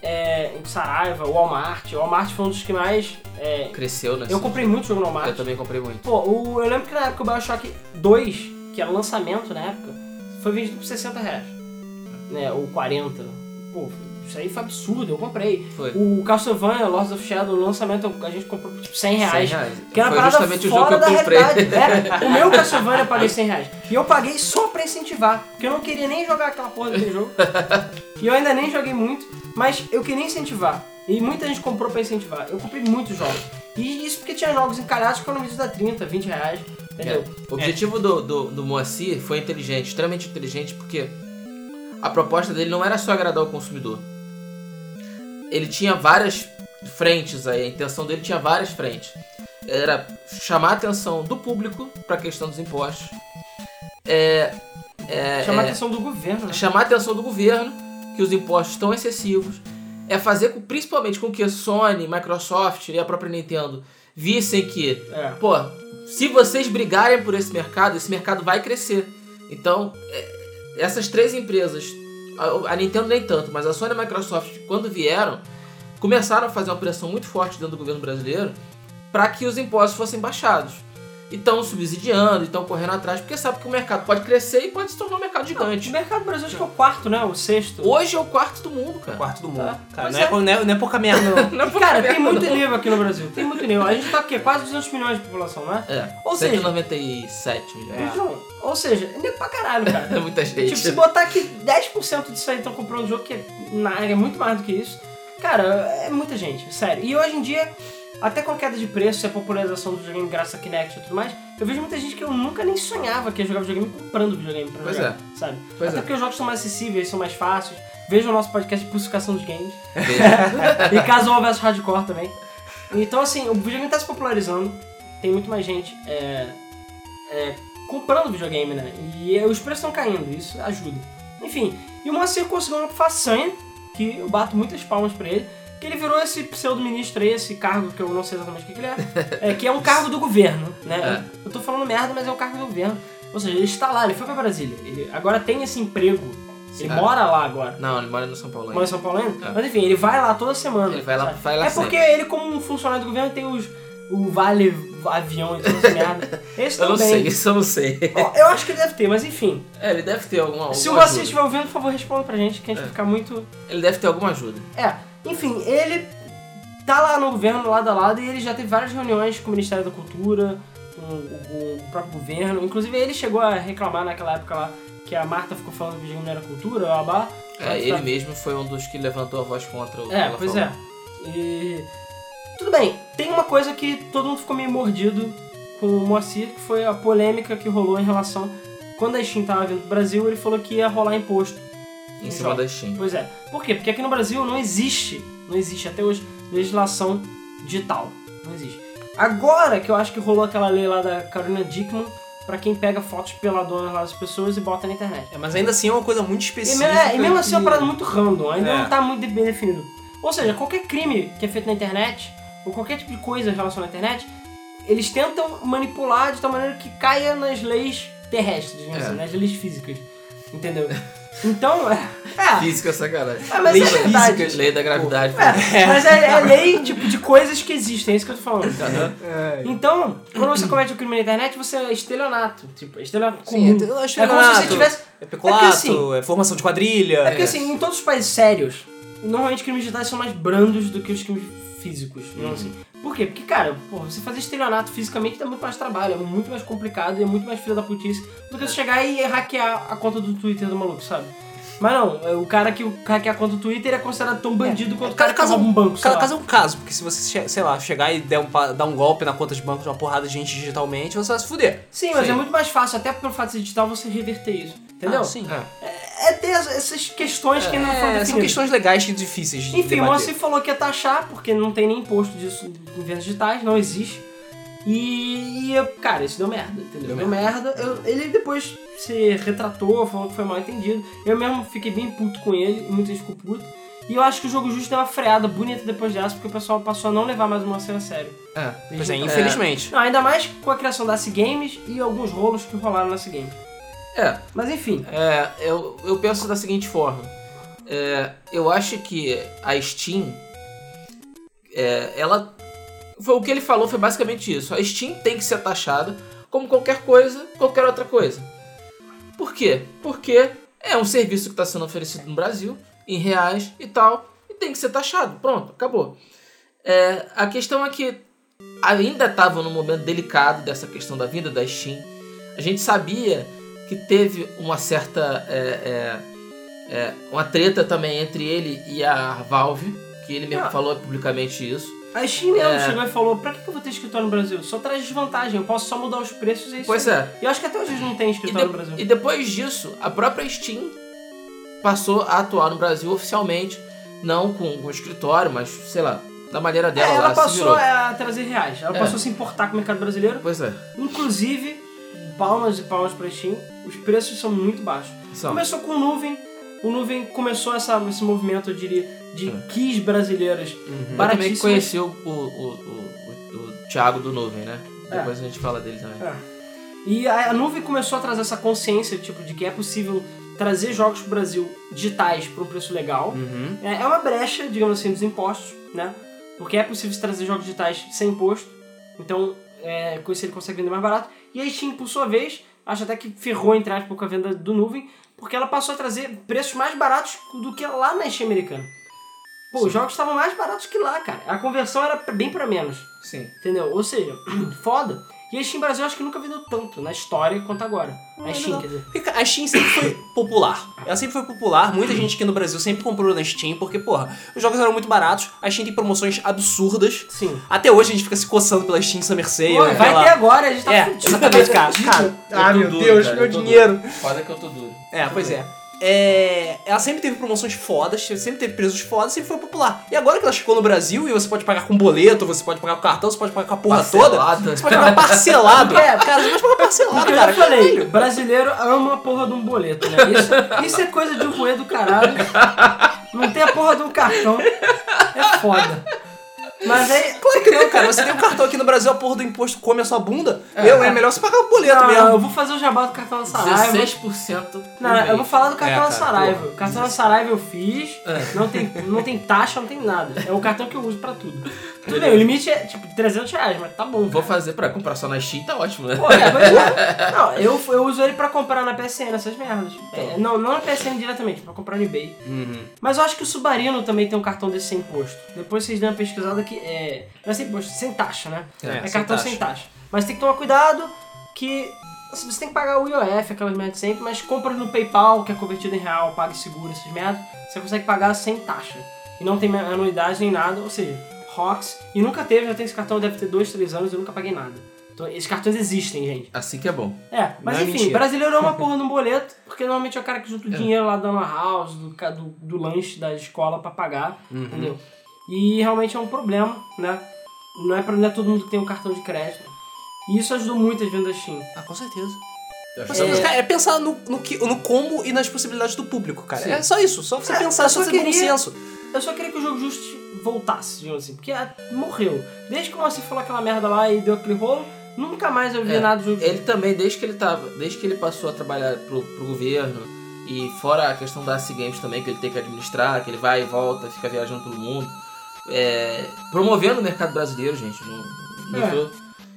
É, em Saraiva, Walmart. O Walmart foi um dos que mais. é, Cresceu, né? eu comprei muito jogo no Walmart. Eu também comprei muito. Pô, o- eu lembro que na época o Bioshock 2, que era o lançamento na época, foi vendido por 60 reais. Né, ou 40. Pô, isso aí foi absurdo, eu comprei. Foi. O Castlevania, Lords of Shadow, no lançamento a gente comprou por tipo 100 reais. 100 reais. Que era uma Foi parada justamente o jogo que fora eu da comprei. realidade. *laughs* É, o meu Castlevania eu paguei 100 reais. E eu paguei só pra incentivar, porque eu não queria nem jogar aquela porra daquele jogo. E eu ainda nem joguei muito, mas eu queria incentivar. E muita gente comprou pra incentivar. Eu comprei muitos jogos. E isso porque tinha jogos encalhados que vídeos da 30, 20 reais. Entendeu? É. O objetivo do, do, do Moacir foi inteligente, extremamente inteligente, porque a proposta dele não era só agradar o consumidor. Ele tinha várias frentes aí, a intenção dele tinha várias frentes. Era chamar a atenção do público para a questão dos impostos. É, é, Chamar a é, atenção do governo, né? chamar a atenção do governo que os impostos estão excessivos, é fazer com, principalmente com que Sony, Microsoft e a própria Nintendo vissem que, É. pô, se vocês brigarem por esse mercado, esse mercado vai crescer. Então, é, essas três empresas, a, a Nintendo nem tanto, mas a Sony e a Microsoft, quando vieram, começaram a fazer uma pressão muito forte dentro do governo brasileiro para que os impostos fossem baixados. E estão subsidiando, estão correndo atrás, porque sabe que o mercado pode crescer e pode se tornar um mercado O gigante. mercado brasileiro acho que é o quarto, né? O sexto. Hoje é o quarto do mundo, cara. Quarto do mundo. Tá. Cara, Mas não é, é- não, é, não é pouca merda, não. *laughs* Não é por Cara, merda, tem muito não. nível aqui no Brasil. Tem muito nível. A gente tá o quê? Quase 200 milhões de população, não é? É, Ou seja- 197 milhões. Então, ou seja, é nego pra caralho, cara. *laughs* É muita gente. Tipo, se botar aqui 10% disso aí estão comprando um jogo que é, na- é muito mais do que isso, cara, é muita gente, sério. E hoje em dia, até com a queda de preço e a popularização do videogame graças a Kinect e tudo mais, eu vejo muita gente que eu nunca nem sonhava que ia jogar videogame comprando videogame pra Pois jogar, é. sabe? Pois até é. porque os jogos são mais acessíveis, são mais fáceis. Veja o nosso podcast de pulsificação dos games. *laughs* E Casual vs Hardcore também. Então, assim, o videogame tá se popularizando, tem muito mais gente é, é, comprando videogame, né? E é, os preços estão caindo, isso ajuda. Enfim, e o Moacir conseguiu uma façanha, que eu bato muitas palmas pra ele, que ele virou esse pseudo-ministro aí, esse cargo que eu não sei exatamente o que que ele é, é que é um cargo do governo, né? É. Eu tô falando merda, mas é um cargo do governo. Ou seja, ele está lá, ele foi pra Brasília, ele agora tem esse emprego, ele É. mora lá agora. Não, ele mora no São Paulo Mora em ainda. São Paulo ainda? É. Mas enfim, ele vai lá toda semana. Ele vai lá- sabe? vai lá É porque sempre. ele, como um funcionário do governo, tem os, o vale avião e essa merda. *laughs* Esse Eu não também. sei, isso eu não sei. Ó, Eu acho que ele deve ter, mas enfim. É, ele deve ter alguma, alguma se o ajuda. estiver ouvindo, por favor, responda pra gente, que a gente vai ficar muito. Ele deve ter alguma ajuda. É, enfim, ele tá lá no governo, lado a lado, e ele já teve várias reuniões com o Ministério da Cultura, com o, o próprio governo. Inclusive, ele chegou a reclamar naquela época lá que a Marta ficou falando que o não era cultura, o Abá. É, ele mesmo foi um dos que levantou a voz contra o É, pois falou. é. E. Tudo bem, tem uma coisa que todo mundo ficou meio mordido com o Moacir, que foi a polêmica que rolou em relação. Quando a Steam tava vindo pro Brasil, ele falou que ia rolar imposto. Em cima da Steam. Pois é. Por quê? Porque aqui no Brasil não existe, não existe até hoje, legislação digital. Não existe. Agora que eu acho que rolou aquela lei lá da Carolina Dickman, pra quem pega fotos peladonas lá das pessoas e bota na internet. É, mas ainda assim é uma coisa muito E, específica. me- é, e mesmo assim é uma parada muito random, ainda É. não tá muito bem definido. Ou seja, qualquer crime que é feito na internet, ou qualquer tipo de coisa relacionada à internet, eles tentam manipular de tal maneira que caia nas leis terrestres, É. assim, nas leis físicas. Entendeu? *laughs* Então, é. é, Física é sacanagem. é, mas Leis é verdade. físicas. Lei da gravidade. É, mas é, é lei tipo, de coisas que existem, é isso que eu tô falando. É. Então, quando você comete um crime na internet, você é estelionato. Tipo, estelionato Sim, comum. eu acho é como se você tivesse. É peculato, É porque, é formação de quadrilha. É porque assim, em todos os países sérios, normalmente crimes digitais são mais brandos do que os crimes físicos, digamos assim. Por quê? Porque, cara, pô, você fazer estelionato fisicamente dá muito mais trabalho, é muito mais complicado e é muito mais filho da putice do que você chegar e hackear a conta do Twitter do maluco, sabe? Mas não, é o cara que hackeia a conta do Twitter é considerado tão bandido quanto o cara que caso, rouba um banco, cada caso é um caso, porque se você, sei lá, chegar e der um, dar um golpe na conta de banco de uma porrada de gente digitalmente, você vai se fuder. Sim, mas Sim. é muito mais fácil, até pelo fato de ser digital, você reverter isso. Entendeu? Ah, sim. É. É ter as- essas questões que ainda não foram É, definidas. são questões legais e difíceis de Enfim, o debater. Moacir falou que ia taxar, porque não tem nem imposto disso em vendas digitais, não existe. E, e, cara, isso deu merda, entendeu? Deu, Deu merda. Eu- ele depois se retratou, falou que foi mal entendido. Eu mesmo fiquei bem puto com ele, muita gente ficou puto. E eu acho que o jogo justo deu uma freada bonita depois dessa, porque o pessoal passou a não levar mais o Monster a sério. É. Pois é, então. infelizmente. Não, ainda mais com a criação da C Games e alguns rolos que rolaram na C Games. É, Mas enfim, É, eu, eu penso da seguinte forma. É, eu acho que a Steam, é, ela, foi o que ele falou foi basicamente isso. A Steam tem que ser taxada como qualquer coisa, qualquer outra coisa. Por quê? Porque é um serviço que está sendo oferecido no Brasil em reais e tal e tem que ser taxado. Pronto, acabou. É, a questão é que ainda estava num momento delicado dessa questão da vinda da Steam. A gente sabia que teve uma certa é, é, é, uma treta também entre ele e a Valve, que ele mesmo Ah. falou publicamente isso. a Steam mesmo É. chegou e falou: pra que eu vou ter escritório no Brasil? Só traz desvantagem, eu posso só mudar os preços e é isso. Pois é. E eu acho que até hoje eles não têm E, escritório de- no Brasil. e depois disso, a própria Steam passou a atuar no Brasil oficialmente, não com um escritório, mas sei lá, da maneira É, dela ela lá, se passou virou. a trazer reais. Ela É. passou a se importar com o mercado brasileiro. Pois é. Inclusive, palmas e palmas pra Steam, os preços são muito baixos. São. Começou com o Nuvem. O Nuvem começou essa, esse movimento, eu diria, de É. keys brasileiras Eu também conheci o, o, o, o, o Thiago do Nuvem, né? É. Depois a gente fala dele também. É. E a, a nuvem começou a trazer essa consciência, tipo, de que é possível trazer jogos pro Brasil digitais por um preço legal. Uhum. É, é uma brecha, digamos assim, dos impostos, né? Porque é possível se trazer jogos digitais sem imposto. Então, é, com isso ele consegue vender mais barato. E a Steam, por sua vez, acho até que ferrou, entre aspas, com a venda do nuvem, porque ela passou a trazer preços mais baratos do que lá na Steam americana. Pô, os jogos estavam mais baratos que lá, cara. A conversão era bem pra menos. Sim. Entendeu? Ou seja, *clears throat* foda. E a Steam Brasil acho que nunca vendeu tanto na história quanto agora. A Steam, não. quer dizer. Porque a Steam sempre foi popular. Ela sempre foi popular. Muita gente aqui no Brasil sempre comprou na Steam, porque, porra, os jogos eram muito baratos. A Steam tem promoções absurdas. Sim. Até hoje a gente fica se coçando pela Steam Summer Sale. Pô, vai ter agora, a gente tá É, fudido. exatamente, cara. *laughs* cara ah, meu duro, Deus, cara, meu dinheiro. Foda que eu tô duro. É, pois é. É, ela sempre teve promoções fodas, sempre teve preços fodas, sempre foi popular. E agora que ela chegou no Brasil e você pode pagar com boleto, você pode pagar com cartão, você pode pagar com a porra toda. Parcelado. Você pode pagar parcelado. *laughs* É. cara, você pode pagar parcelado, Eu cara. já falei, caralho. brasileiro ama a porra de um boleto, né? Isso, isso é coisa de um do caralho. Não tem a porra de um cartão. É foda. Mas aí. *laughs* Claro que não, cara. Você tem um cartão aqui no Brasil, a porra do imposto come a sua bunda. Meu, é melhor você pagar o boleto Não, mesmo. eu vou fazer o jabá do cartão da Saraiva. 16% por Não, mês. eu vou falar do cartão É, da Saraiva. porra. O cartão da Saraiva eu fiz, É. não, tem, não tem taxa, não tem nada. É o cartão que eu uso pra tudo. *laughs* Tudo bem, o limite é tipo 300 reais, mas tá bom. Vou fazer pra comprar só na Steam, tá ótimo, né? Pô, é, mas é. Não, eu, eu uso ele pra comprar na PSN, essas merdas. É, não, não na PSN diretamente, pra comprar no eBay. Uhum. Mas eu acho que o Submarino também tem um cartão desse sem imposto. Depois vocês dão uma pesquisada que é. Não é sem imposto, sem taxa, né? É, É, sem cartão taxa. sem taxa. Mas tem que tomar cuidado que. assim, Você tem que pagar o IOF, aquelas merdas sempre, mas compra no PayPal, que é convertido em real, paga seguro, essas merdas, você consegue pagar sem taxa. E não tem anuidade nem nada, ou seja, ROX. E nunca teve, já tem esse cartão, deve ter 2, 3 anos, eu nunca paguei nada. Então esses cartões existem, gente. Assim que é bom. É, mas Não é enfim, mentira. brasileiro é uma porra *laughs* num boleto, porque normalmente é o cara que junta o dinheiro lá da lan house, do, ca- do, do lanche da escola pra pagar, entendeu? E realmente é um problema, né? Não é, pra, não é todo mundo que tem um cartão de crédito. E isso ajudou muito as vendas Steam. Ah, com certeza. Cara, é pensar no, no, que, no como e nas possibilidades do público, cara. Sim. É só isso. Só você É, pensar, só você ter bom queria- senso. Eu só queria que o jogo justo voltasse, digamos assim, porque ah, morreu. Desde que o Moacir falou aquela merda lá e deu aquele rolo, nunca mais eu vi É, nada do jogo Ele também, desde que ele tava. Desde que ele passou a trabalhar pro, pro governo, e fora a questão da AC Games também, que ele tem que administrar, que ele vai e volta, fica viajando pelo mundo. é, promovendo o mercado brasileiro, gente. Não, não É.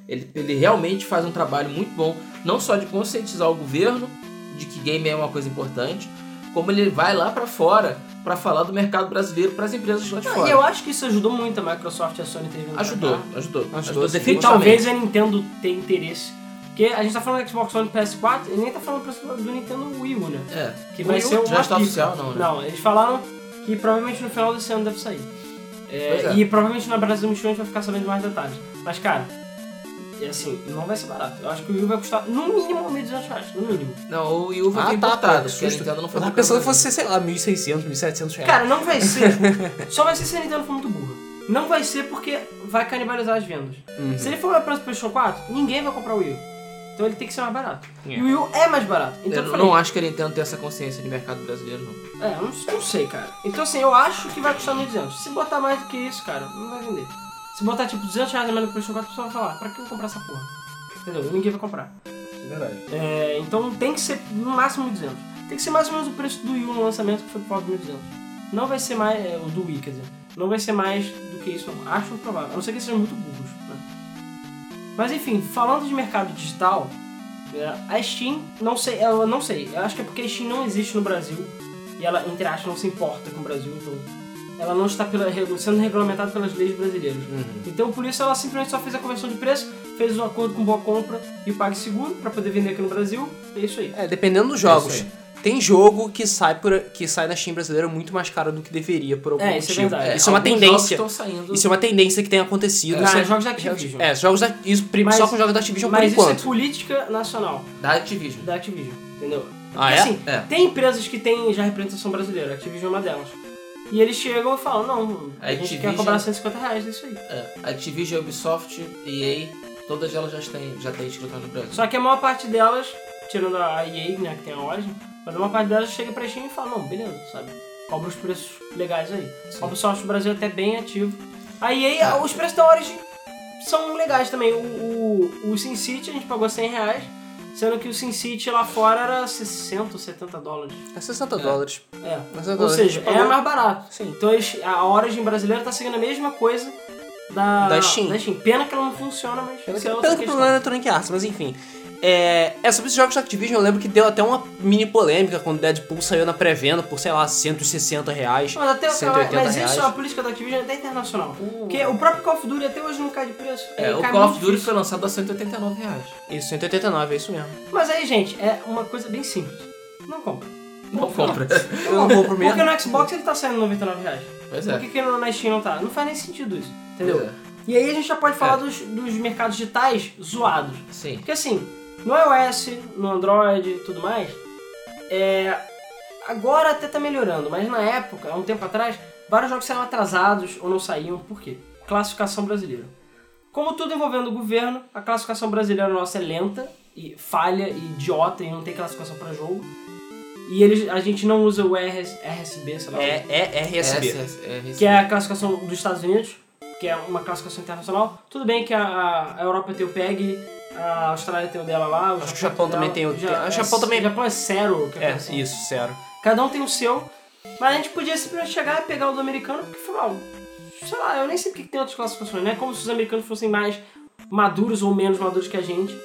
ele, ele realmente faz um trabalho muito bom, não só de conscientizar o governo de que game é uma coisa importante, como ele vai lá pra fora pra falar do mercado brasileiro para as empresas lá de fora. E eu acho que isso ajudou muito a Microsoft e a Sony terem vindo Ajudou, ajudou, Ajudou, ajudou, talvez a Nintendo tenha interesse. Porque a gente tá falando do Xbox One e PS4, e nem tá falando do Nintendo Wii U, né? É. Que O vai ser uma já está oficial, não, né? Não, eles falaram que provavelmente no final desse ano deve sair. É, é. E provavelmente na Brasil Mission a gente vai ficar sabendo mais detalhes. Mas, cara, é assim, não vai ser barato. Eu acho que o Wii vai custar no mínimo 1.200 reais, no mínimo. Não, o Wii U vai Ah, tá, importado, porque a susto. Nintendo não foi tava pensando que fosse, sei lá, 1.600, 1.700 reais. Cara, não vai *laughs* ser. só vai ser se a Nintendo for muito burra. Não vai ser porque vai canibalizar as vendas. Uhum. Se ele for para o PlayStation 4, ninguém vai comprar o Wii U. Então ele tem que ser mais barato. É. E o Wii U é mais barato. Então eu eu falei, não acho que a Nintendo tem essa consciência de mercado brasileiro, não. É, eu não, não sei, cara. Então assim, eu acho que vai custar 1.200. Se botar mais do que isso, cara, não vai vender. Se botar tipo 200 reais a menos no PlayStation 4, o pessoal vai falar, pra que eu vou comprar essa porra? Entendeu? E ninguém vai comprar. É verdade. É, então tem que ser no máximo 1.200. Tem que ser mais ou menos o preço do Wii no lançamento, que foi por volta de 1.200. Não vai ser mais, é, o do Wii, quer dizer, não vai ser mais do que isso, não. Acho provável. A não ser que eles sejam muito burros, né? Mas enfim, falando de mercado digital, é, a Steam, não sei, eu não sei. Eu acho que é porque a Steam não existe no Brasil e ela, entre aspas, não se importa com o Brasil, então ela não está pela, sendo regulamentada pelas leis brasileiras. Então por isso ela simplesmente só fez a conversão de preço, fez um acordo com Boa Compra e o PagSeguro para poder vender aqui no Brasil. É isso aí. É, dependendo dos É jogos. isso Tem jogo que sai, por, que sai na Steam brasileira muito mais caro do que deveria por algum É, isso é motivo. verdade. Isso é uma alguns tendência. jogos estão saindo. Isso é uma tendência que tem acontecido. Ah, Isso é- jogos da Activision. É, jogos da, isso, Mas- só com jogos da Activision por Mas isso é enquanto. política nacional Da Activision. da Activision, entendeu? Ah, é? assim, É. tem empresas que têm já representação brasileira, a Activision é uma delas. E eles chegam e falam, não, a, A gente quer Activision- cobrar 150 reais disso aí. É, Activision, Ubisoft, EA, todas elas já têm, já têm escritório no Brasil. Só que a maior parte delas, tirando a EA, né, que tem a Origin, mas a maior parte delas chega pra Steam e fala, não, beleza, sabe? Cobra os preços legais aí. A Ubisoft Brasil é até bem ativo. A EA, Ah. os preços da Origin são legais também. O, o, o SimCity a gente pagou 100 reais, sendo que o SimCity lá fora era 60 ou 70 dólares. É 60 dólares. É. 60 Ou dólares. seja, é mais barato. Sim. Então a Origin brasileira tá seguindo a mesma coisa da, Da Steam. Pena que ela não funciona, mas é que outra pelo que questão. problema da Electronic Arts, mas enfim. É, é, sobre esses jogos da Activision, eu lembro que deu até uma mini polêmica quando Deadpool saiu na pré-venda por, sei lá, 160 reais. Mas, até, 180 mas reais. isso é uma política da Activision até internacional. Porque o próprio Call of Duty até hoje não cai de preço. É, Ele o Call of Duty difícil. foi lançado a 189 reais. Isso, 189, é isso mesmo. Mas aí, gente, é uma coisa bem simples. Não compra. Não compra. *laughs* Eu não compro mesmo. Porque no Xbox ele tá saindo 99 reais. Pois Por é. que, que no- na Steam não tá? Não faz nem sentido isso. Entendeu? É. E aí a gente já pode falar É. dos, dos mercados digitais zoados. Sim. Porque assim, no iOS, no Android e tudo mais, é, agora até tá melhorando, mas na época, há um tempo atrás, vários jogos saíram atrasados ou não saíam, por quê? Classificação brasileira. Como tudo envolvendo o governo, a classificação brasileira nossa é lenta e falha e idiota e não tem classificação para jogo. E eles, a gente não usa o RS, RSB, sei lá. É, é RSB. É, é, Que é a classificação dos Estados Unidos, que é uma classificação internacional. Tudo bem que a, a Europa tem o PEG, a Austrália tem o dela lá. Acho que o Japão também tem o- Já, o é, Japão também- O Japão é zero. que É, assim. isso, sério. Cada um tem o seu. Mas a gente podia simplesmente chegar e pegar o do americano, porque afinal, sei lá, eu nem sei porque que tem outras classificações, né? Como se os americanos fossem mais maduros ou menos maduros que a gente.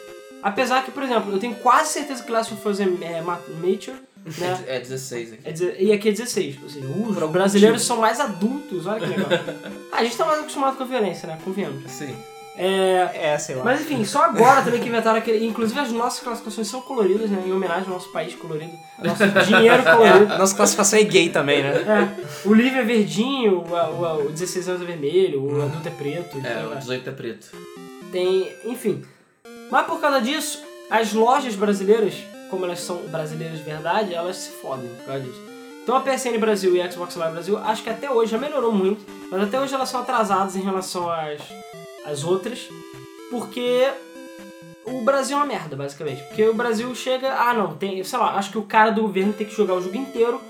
Apesar que, por exemplo, eu tenho quase certeza que Last of Us é, é ma- Mature, né? É 16 aqui. É e aqui é 16, ou seja, os Por brasileiros são mais adultos, olha que legal. *laughs* ah, a gente tá mais acostumado com a violência, né? Convenhamos. Sim. É, É, sei lá. mas enfim, só agora também que inventaram aquele. Inclusive as nossas classificações são coloridas, né? Em homenagem ao nosso país colorido. Nosso *laughs* dinheiro colorido. Nossa classificação é gay também, né? É, o livro é verdinho, o, o, o 16 anos é vermelho, o adulto é preto. É, aí o vai. 18 é preto. Tem. Enfim. Mas por causa disso, as lojas brasileiras, como elas são brasileiras de verdade, elas se fodem por causa disso. Então a PSN Brasil e a Xbox Live Brasil, acho que até hoje já melhorou muito, mas até hoje elas são atrasadas em relação às, às outras, porque o Brasil é uma merda, basicamente. Porque o Brasil chega, ah não, tem, sei lá, acho que o cara do governo tem que jogar o jogo inteiro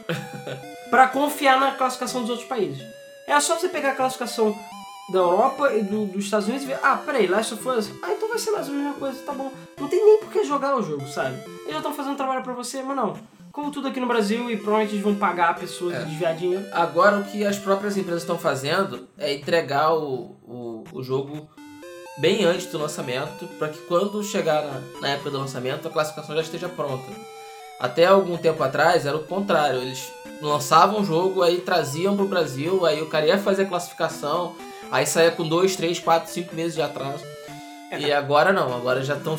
*laughs* pra confiar na classificação dos outros países. É só você pegar a classificação da Europa e do- dos Estados Unidos e ver, ah, peraí, Last of Us, ah, então vai ser mais ou menos a mesma coisa, tá bom. Não tem nem por que jogar o jogo, sabe? Eles já estão fazendo trabalho pra você, mas não. Como tudo aqui no Brasil e provavelmente eles vão pagar pessoas É. e desviar dinheiro. Agora o que as próprias empresas estão fazendo é entregar o, o, o jogo bem antes do lançamento, para que quando chegar na, na época do lançamento a classificação já esteja pronta. Até algum tempo atrás era o contrário, eles lançavam o jogo, aí traziam pro Brasil, aí o cara ia fazer a classificação, aí saía com 2, 3, 4, 5 meses de atraso. E agora não, agora já estão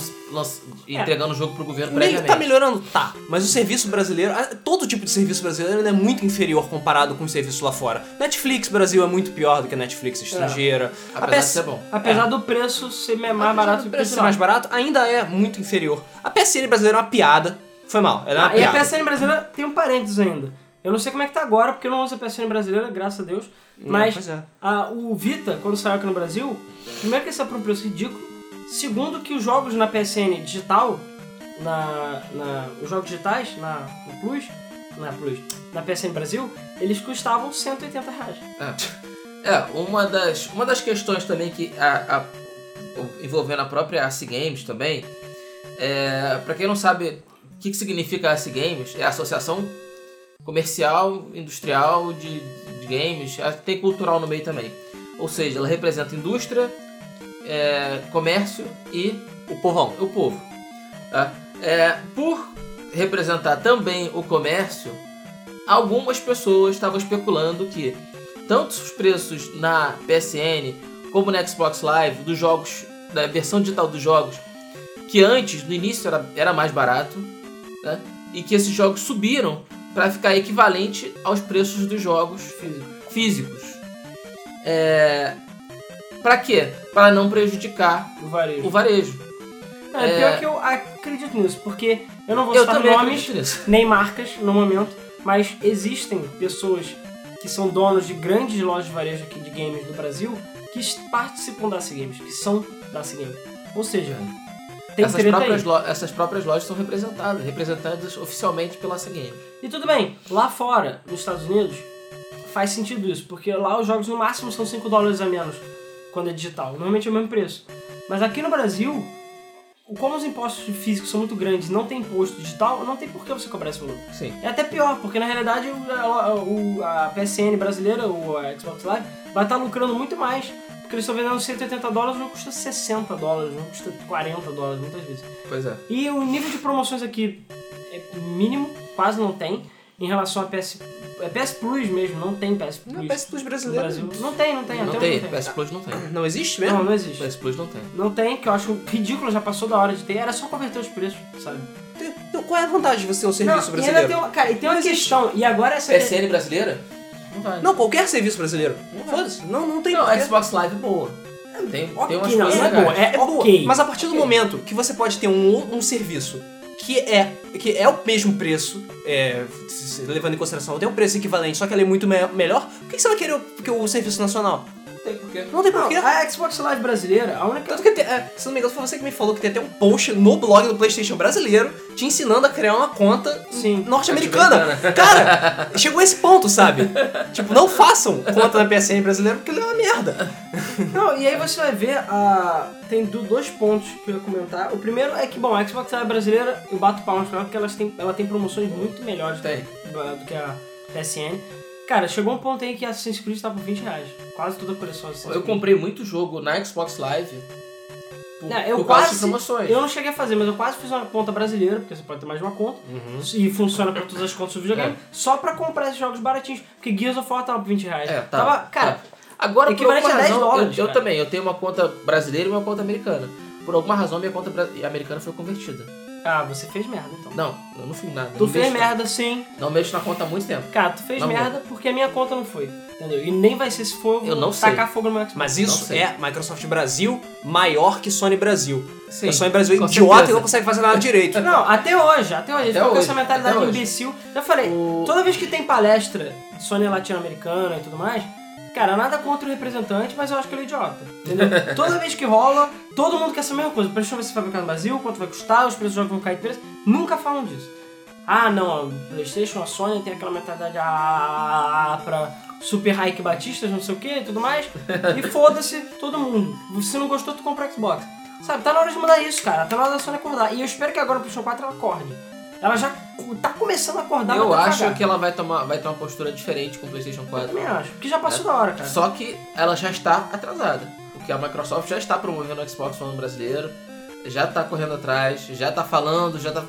entregando o jogo pro governo Meio previamente. tá melhorando, tá. Mas o serviço brasileiro, todo tipo de serviço brasileiro ainda é muito inferior comparado com o serviço lá fora. Netflix Brasil é muito pior do que a Netflix estrangeira. A Apesar de PS ser bom. Apesar do preço ser mais Apesar barato do que o ser mais barato, ainda é muito inferior. A PSN brasileira é uma piada. Foi mal, ela é uma Ah, e a piada. PSN brasileira tem um parênteses ainda. Eu não sei como é que tá agora, porque eu não uso a PSN brasileira, graças a Deus. Mas pois é. a- o Vita, quando saiu aqui no Brasil, primeiro que saiu por um preço ridículo. Segundo que os jogos na PSN digital, na, na, os jogos digitais, na, no Plus, na Plus, na PSN Brasil, eles custavam 180 reais. É, é uma, das, uma das questões também que a, a- envolvendo a própria AC Games também, é, para quem não sabe o que, que significa a AC Games, é a Associação Comercial Industrial de, de Games, tem cultural no meio também. Ou seja, ela representa indústria, é, comércio e O povão. o povo. tá? É, por representar também o comércio, algumas pessoas estavam especulando que tanto os preços na PSN como na Xbox Live dos jogos, da versão digital dos jogos, que antes, no início, era, era mais barato, né? e que esses jogos subiram para ficar equivalente aos preços dos jogos físicos. É... Para quê? Para não prejudicar O varejo. o varejo. Não, é É. pior que eu acredito nisso, porque eu não vou Eu citar nomes nem marcas no momento, mas existem pessoas que são donos de grandes lojas de varejo aqui de games do Brasil que participam da AC Games, que são da AC Games. Ou seja, tem essas, próprias lo- essas próprias lojas são representadas, representadas oficialmente pela C-Game. E tudo bem, lá fora, nos Estados Unidos, faz sentido isso, porque lá os jogos no máximo são 5 dólares a menos quando é digital. Normalmente é o mesmo preço. Mas aqui no Brasil, como os impostos físicos são muito grandes e não tem imposto digital, não tem por que você cobrar esse valor. Sim. É até pior, porque na realidade a, o- a PSN brasileira, o a Xbox Live, vai estar lucrando muito mais. Porque eles estão vendendo 180 dólares, não custa 60 dólares, não custa 40 dólares muitas vezes. Pois é. E o nível de promoções aqui é mínimo, quase não tem, em relação a PS. É PS Plus mesmo, não tem PS Plus. Não, PS Plus brasileiro. Brasil. Não tem, não tem, Não até tem, não tem. PS Plus não tem. Não existe mesmo? Não, não existe. PS Plus não tem. Não tem, que eu acho ridículo, já passou da hora de ter, era só converter os preços, sabe? Então, qual é a vantagem de você ter um serviço não, e ainda brasileiro? tem uma, cara, e tem uma Não existe. questão, e agora essa PSN brasileira? Não vai. Não, qualquer serviço brasileiro. Foda-se. Não, não tem Não, porquê. a Xbox Live é boa. Tem, Ok, tem umas não, coisas não é legais. boa, é, É boa, ok. mas a partir do Ok. momento que você pode ter um, um serviço que é, que é o mesmo preço, é, se- se- levando em consideração, tem um preço equivalente, só que ele é muito me- melhor, por que que você vai querer o, que o serviço nacional? Não tem porquê. Não tem Não, porquê. a Xbox Live brasileira, a única. Tanto que, tem, é, se não me engano, foi você que me falou que tem até um post no blog do PlayStation brasileiro te ensinando a criar uma conta Sim. norte-americana. Cara, chegou a esse ponto, sabe? *laughs* tipo, não façam conta na PSN brasileira porque ele é uma merda. Não, e aí você vai ver, a... tem do- dois pontos que eu ia comentar. O primeiro é que, bom, a Xbox Live brasileira, eu bato palmas pra ela porque elas têm, ela tem promoções muito melhores Tem. do, do que a PSN. Cara, chegou um ponto aí que a Assassin's Creed tá por 20 reais. Quase toda a coleção Assassin's Eu Creed. comprei muito jogo na Xbox Live por, Não, eu por quase, promoções. eu não cheguei a fazer, mas eu quase fiz uma conta brasileira, porque você pode ter mais de uma conta, e funciona pra todas as contas do videogame, É. só pra comprar esses jogos baratinhos, porque Gears of War tava por 20 reais. É, tá. Tava, cara, tá. Agora, por alguma a 10 razão, dólares, eu, eu também, eu tenho uma conta brasileira e uma conta americana. Por alguma razão, minha conta americana foi convertida. Ah, você fez merda então. Não, eu não fiz nada. Tu fez mexo- merda sim, Não mexo na conta há muito tempo. Cara, tu fez Não merda porque a minha conta não foi. Entendeu? E nem vai ser se for Eu não tacar fogo no meu Xbox. Mas isso sei. é Microsoft Brasil maior que Sony Brasil. Sim, a Sony Brasil é com idiota certeza. e não consegue fazer nada direito. *laughs* Não, até hoje, até hoje. Até Até com hoje, essa mentalidade até hoje. imbecil. Já falei, O- toda vez que tem palestra de Sony latino-americana e tudo mais, cara, nada contra o representante, mas eu acho que ele é idiota. Entendeu? *laughs* toda vez que rola, todo mundo quer essa mesma coisa. Deixa eu ver se vai fabricar no Brasil, quanto vai custar, os preços vão cair de preço. Nunca falam disso. Ah, não, a Playstation, a Sony tem aquela mentalidade ah, pra super hike batistas, não sei o que e tudo mais. E *laughs* foda-se todo mundo. Se não gostou, tu compra Xbox. Sabe, tá na hora de mudar isso, cara. Tá na hora da Sony acordar. E eu espero que agora o PlayStation 4 ela acorde. Ela já tá começando a acordar, Eu tá acho devagar. que ela vai tomar, vai ter uma postura diferente com o PlayStation Eu 4. também acho. Porque já passou da hora, cara. Só que ela já está atrasada. Porque a Microsoft já está promovendo o Xbox One brasileiro, já está correndo atrás, já está falando, já está.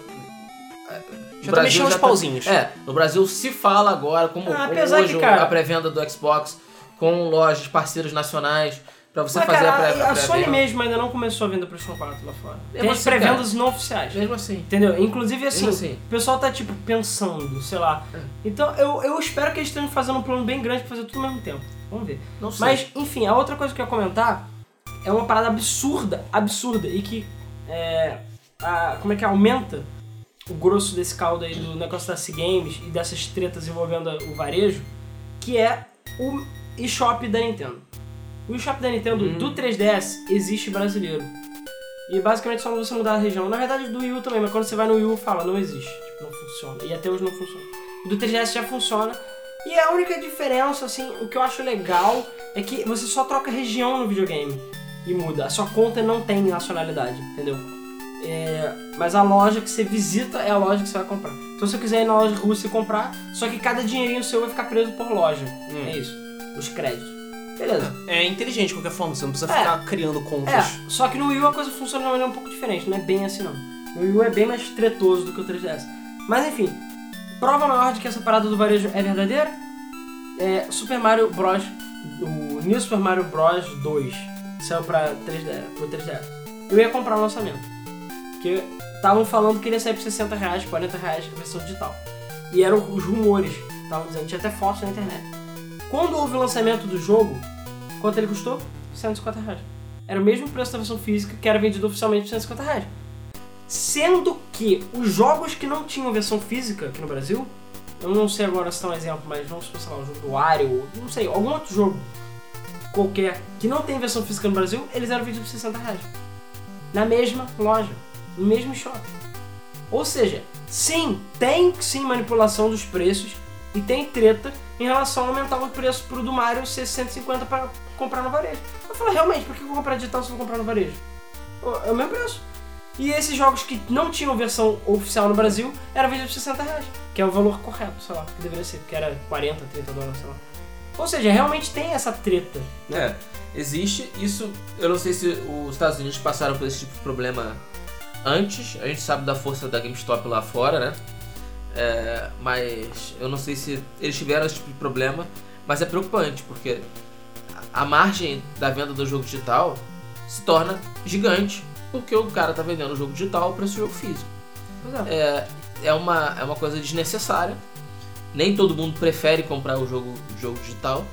Já tá mexendo os pauzinhos. É, no Brasil se fala agora, como, Ah, como hoje que, cara- a pré-venda do Xbox com lojas parceiros nacionais pra você Mas, fazer cara, a pré- a, a Sony mesmo ainda não começou a vender o PlayStation 4 lá fora. É, Tem mas as sim, pré-vendas não oficiais. Mesmo assim. Entendeu? Inclusive, assim, Mesmo assim. o pessoal tá, tipo, pensando, sei lá. É. Então, eu, eu espero que eles estejam fazendo um plano bem grande pra fazer tudo ao mesmo tempo. Vamos ver. Não sei. Mas, enfim, a outra coisa que eu ia comentar é uma parada absurda, absurda, e que, é, a- como é que aumenta o grosso desse caldo aí do negócio da C-Games e dessas tretas envolvendo o varejo, que é o eShop da Nintendo. O eShop da Nintendo Hum. do 3DS existe brasileiro. E basicamente só você mudar a região. Na verdade do Wii U também, mas quando você vai no Wii U fala, não existe. Tipo, não funciona. E até hoje não funciona. O do 3DS já funciona. E a única diferença, assim, o que eu acho legal é que você só troca região no videogame e muda. A sua conta não tem nacionalidade, entendeu? É, mas a loja que você visita é a loja que você vai comprar. Então se eu quiser ir na loja russa e comprar, só que cada dinheirinho seu vai ficar preso por loja. É isso. Os créditos. Beleza. É inteligente de qualquer forma, você não precisa É. ficar criando contas. É, só que no Wii U a coisa funciona de uma maneira um pouco diferente, não é bem assim não. No Wii U é bem mais tretoso do que o 3DS. Mas enfim, prova maior de que essa parada do varejo é verdadeira é Super Mario Bros. O New Super Mario Bros. 2 que saiu pra 3DS, pro 3DS. Eu ia comprar o lançamento. Porque estavam falando que ele ia sair por 60 reais, 40 reais a versão digital. E eram os rumores, estavam dizendo, tinha até fotos na internet. Quando houve o lançamento do jogo, quanto ele custou? 150 reais. Era o mesmo preço da versão física que era vendido oficialmente por 150 reais. Sendo que os jogos que não tinham versão física aqui no Brasil, eu não sei agora se tá um exemplo, mas vamos sei lá, o jogo do Wario, não sei, algum outro jogo qualquer que não tem versão física no Brasil, eles eram vendidos por 60 reais. Na mesma loja, no mesmo shopping. Ou seja, sim, tem sim manipulação dos preços e tem treta em relação a aumentar o preço pro do Mario ser 150 para comprar no varejo. Eu falo, realmente, por que eu vou comprar digital se eu vou comprar no varejo? É o mesmo preço. E esses jogos que não tinham versão oficial no Brasil eram vendidos por 60 reais, que é o valor correto, sei lá, que deveria ser, que era 40, 30 dólares, sei lá. Ou seja, realmente tem essa treta. É, existe isso. Eu não sei se os Estados Unidos passaram por esse tipo de problema antes. A gente sabe da força da GameStop lá fora, né? É, mas eu não sei se eles tiveram esse tipo de problema. Mas é preocupante, porque a margem da venda do jogo digital se torna gigante. Porque o cara tá vendendo o jogo digital preço do jogo físico. É. É, é, uma, é uma coisa desnecessária. Nem todo mundo prefere comprar o jogo, jogo digital.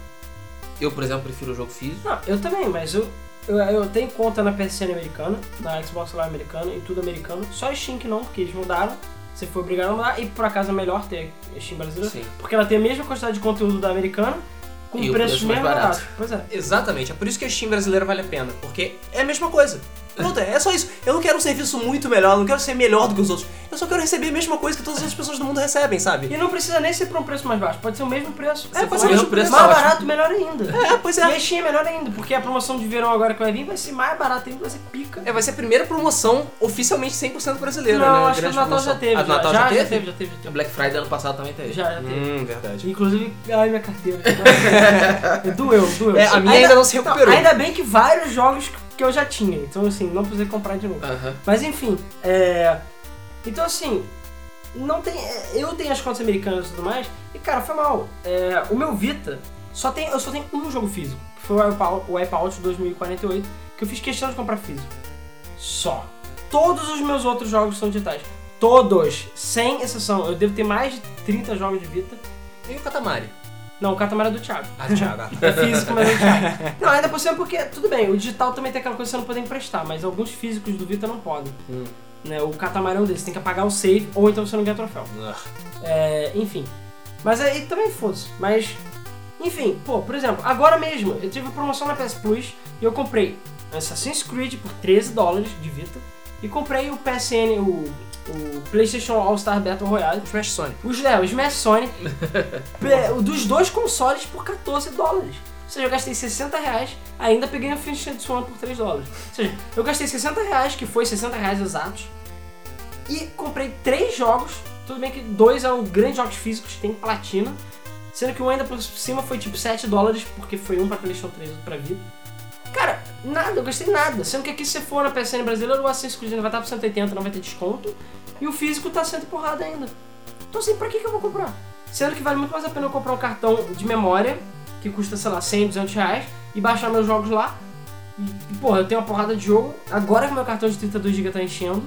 Eu, por exemplo, prefiro o jogo físico. Não, eu também, mas eu, eu, eu tenho conta na PSN americana, na Xbox Live americana, em tudo americano. Só Steam que não, porque eles mudaram. Você foi obrigado a mudar e por acaso é melhor ter Steam brasileira. Sim. Porque ela tem a mesma quantidade de conteúdo da americana, com E o preços preço mais mesmo barato. baratos. Pois é. Exatamente, é por isso que a Steam brasileira vale a pena, porque é a mesma coisa. Pronto, é só isso. Eu não quero um serviço muito melhor, eu não quero ser melhor do que os outros. Eu só quero receber a mesma coisa que todas as pessoas do mundo recebem, sabe? E não precisa nem ser por um preço mais baixo, pode ser o mesmo preço. É, pode o ser mesmo mais, preço, mais ótimo. barato, melhor ainda. É, pois E é. a Steam é melhor ainda, porque a promoção de verão agora que vai vir vai ser mais barata ainda, vai ser pica. É, vai ser a primeira promoção oficialmente 100% brasileira, não, né? acho que o Natal promoção. já teve. Ah, já, Natal já, já, já teve? teve, já teve. já O teve. Black Friday ano passado também teve. Já, já teve. Hum, verdade. Inclusive, ai minha carteira. *laughs* doeu, doeu. É, a minha ainda não se recuperou. ainda bem que vários jogos que eu já tinha, então assim, não precisei comprar de novo. Aham. Mas enfim, é. Então assim, não tem. Eu tenho as contas americanas e tudo mais, e cara, foi mal. É, o meu Vita só tem. Eu só tenho um jogo físico, que foi o Wipeout, o Wipeout 2048, que eu fiz questão de comprar físico. Só. Todos os meus outros jogos são digitais. Todos, sem exceção. Eu devo ter mais de 30 jogos de Vita. E o Katamari? Não, o Catamara é do Thiago. Ah, Thiago. ah. É físico, mas é Thiago. *laughs* Não, ainda por cima porque, tudo bem, o digital também tem aquela coisa que você não pode emprestar, mas alguns físicos do Vita não podem. Hum. Né, o Catamarã é um desses, tem que apagar o save ou então você não ganha troféu. Ah. É, enfim. Mas aí também foda-se. Mas, enfim, pô, por exemplo, agora mesmo eu tive promoção na PS Plus e eu comprei Assassin's Creed por 13 dólares de Vita e comprei o PSN, o, o PlayStation All Star Battle Royale. Smash Sonic. Os, é, o Smash *laughs* o dos dois consoles por 14 dólares. Ou seja, eu gastei 60 reais, ainda peguei o Finish One por 3 dólares. Ou seja, eu gastei 60 reais, que foi 60 reais exatos, e comprei três jogos. Tudo bem que dois eram grandes jogos físicos, tem platina, sendo que um ainda por cima foi tipo 7 dólares, porque foi um pra PlayStation 3 e outro pra Vita. Cara, nada, eu gastei nada. Sendo que aqui se você for na PSN brasileira, o Creed ainda vai estar por 180, não vai ter desconto. E o físico tá sendo porrada ainda. Então assim, pra que, que eu vou comprar? Sendo que vale muito mais a pena eu comprar um cartão de memória, que custa, sei lá, 100, 200 reais, e baixar meus jogos lá. E, porra, eu tenho uma porrada de jogo, agora que meu cartão de 32GB tá enchendo,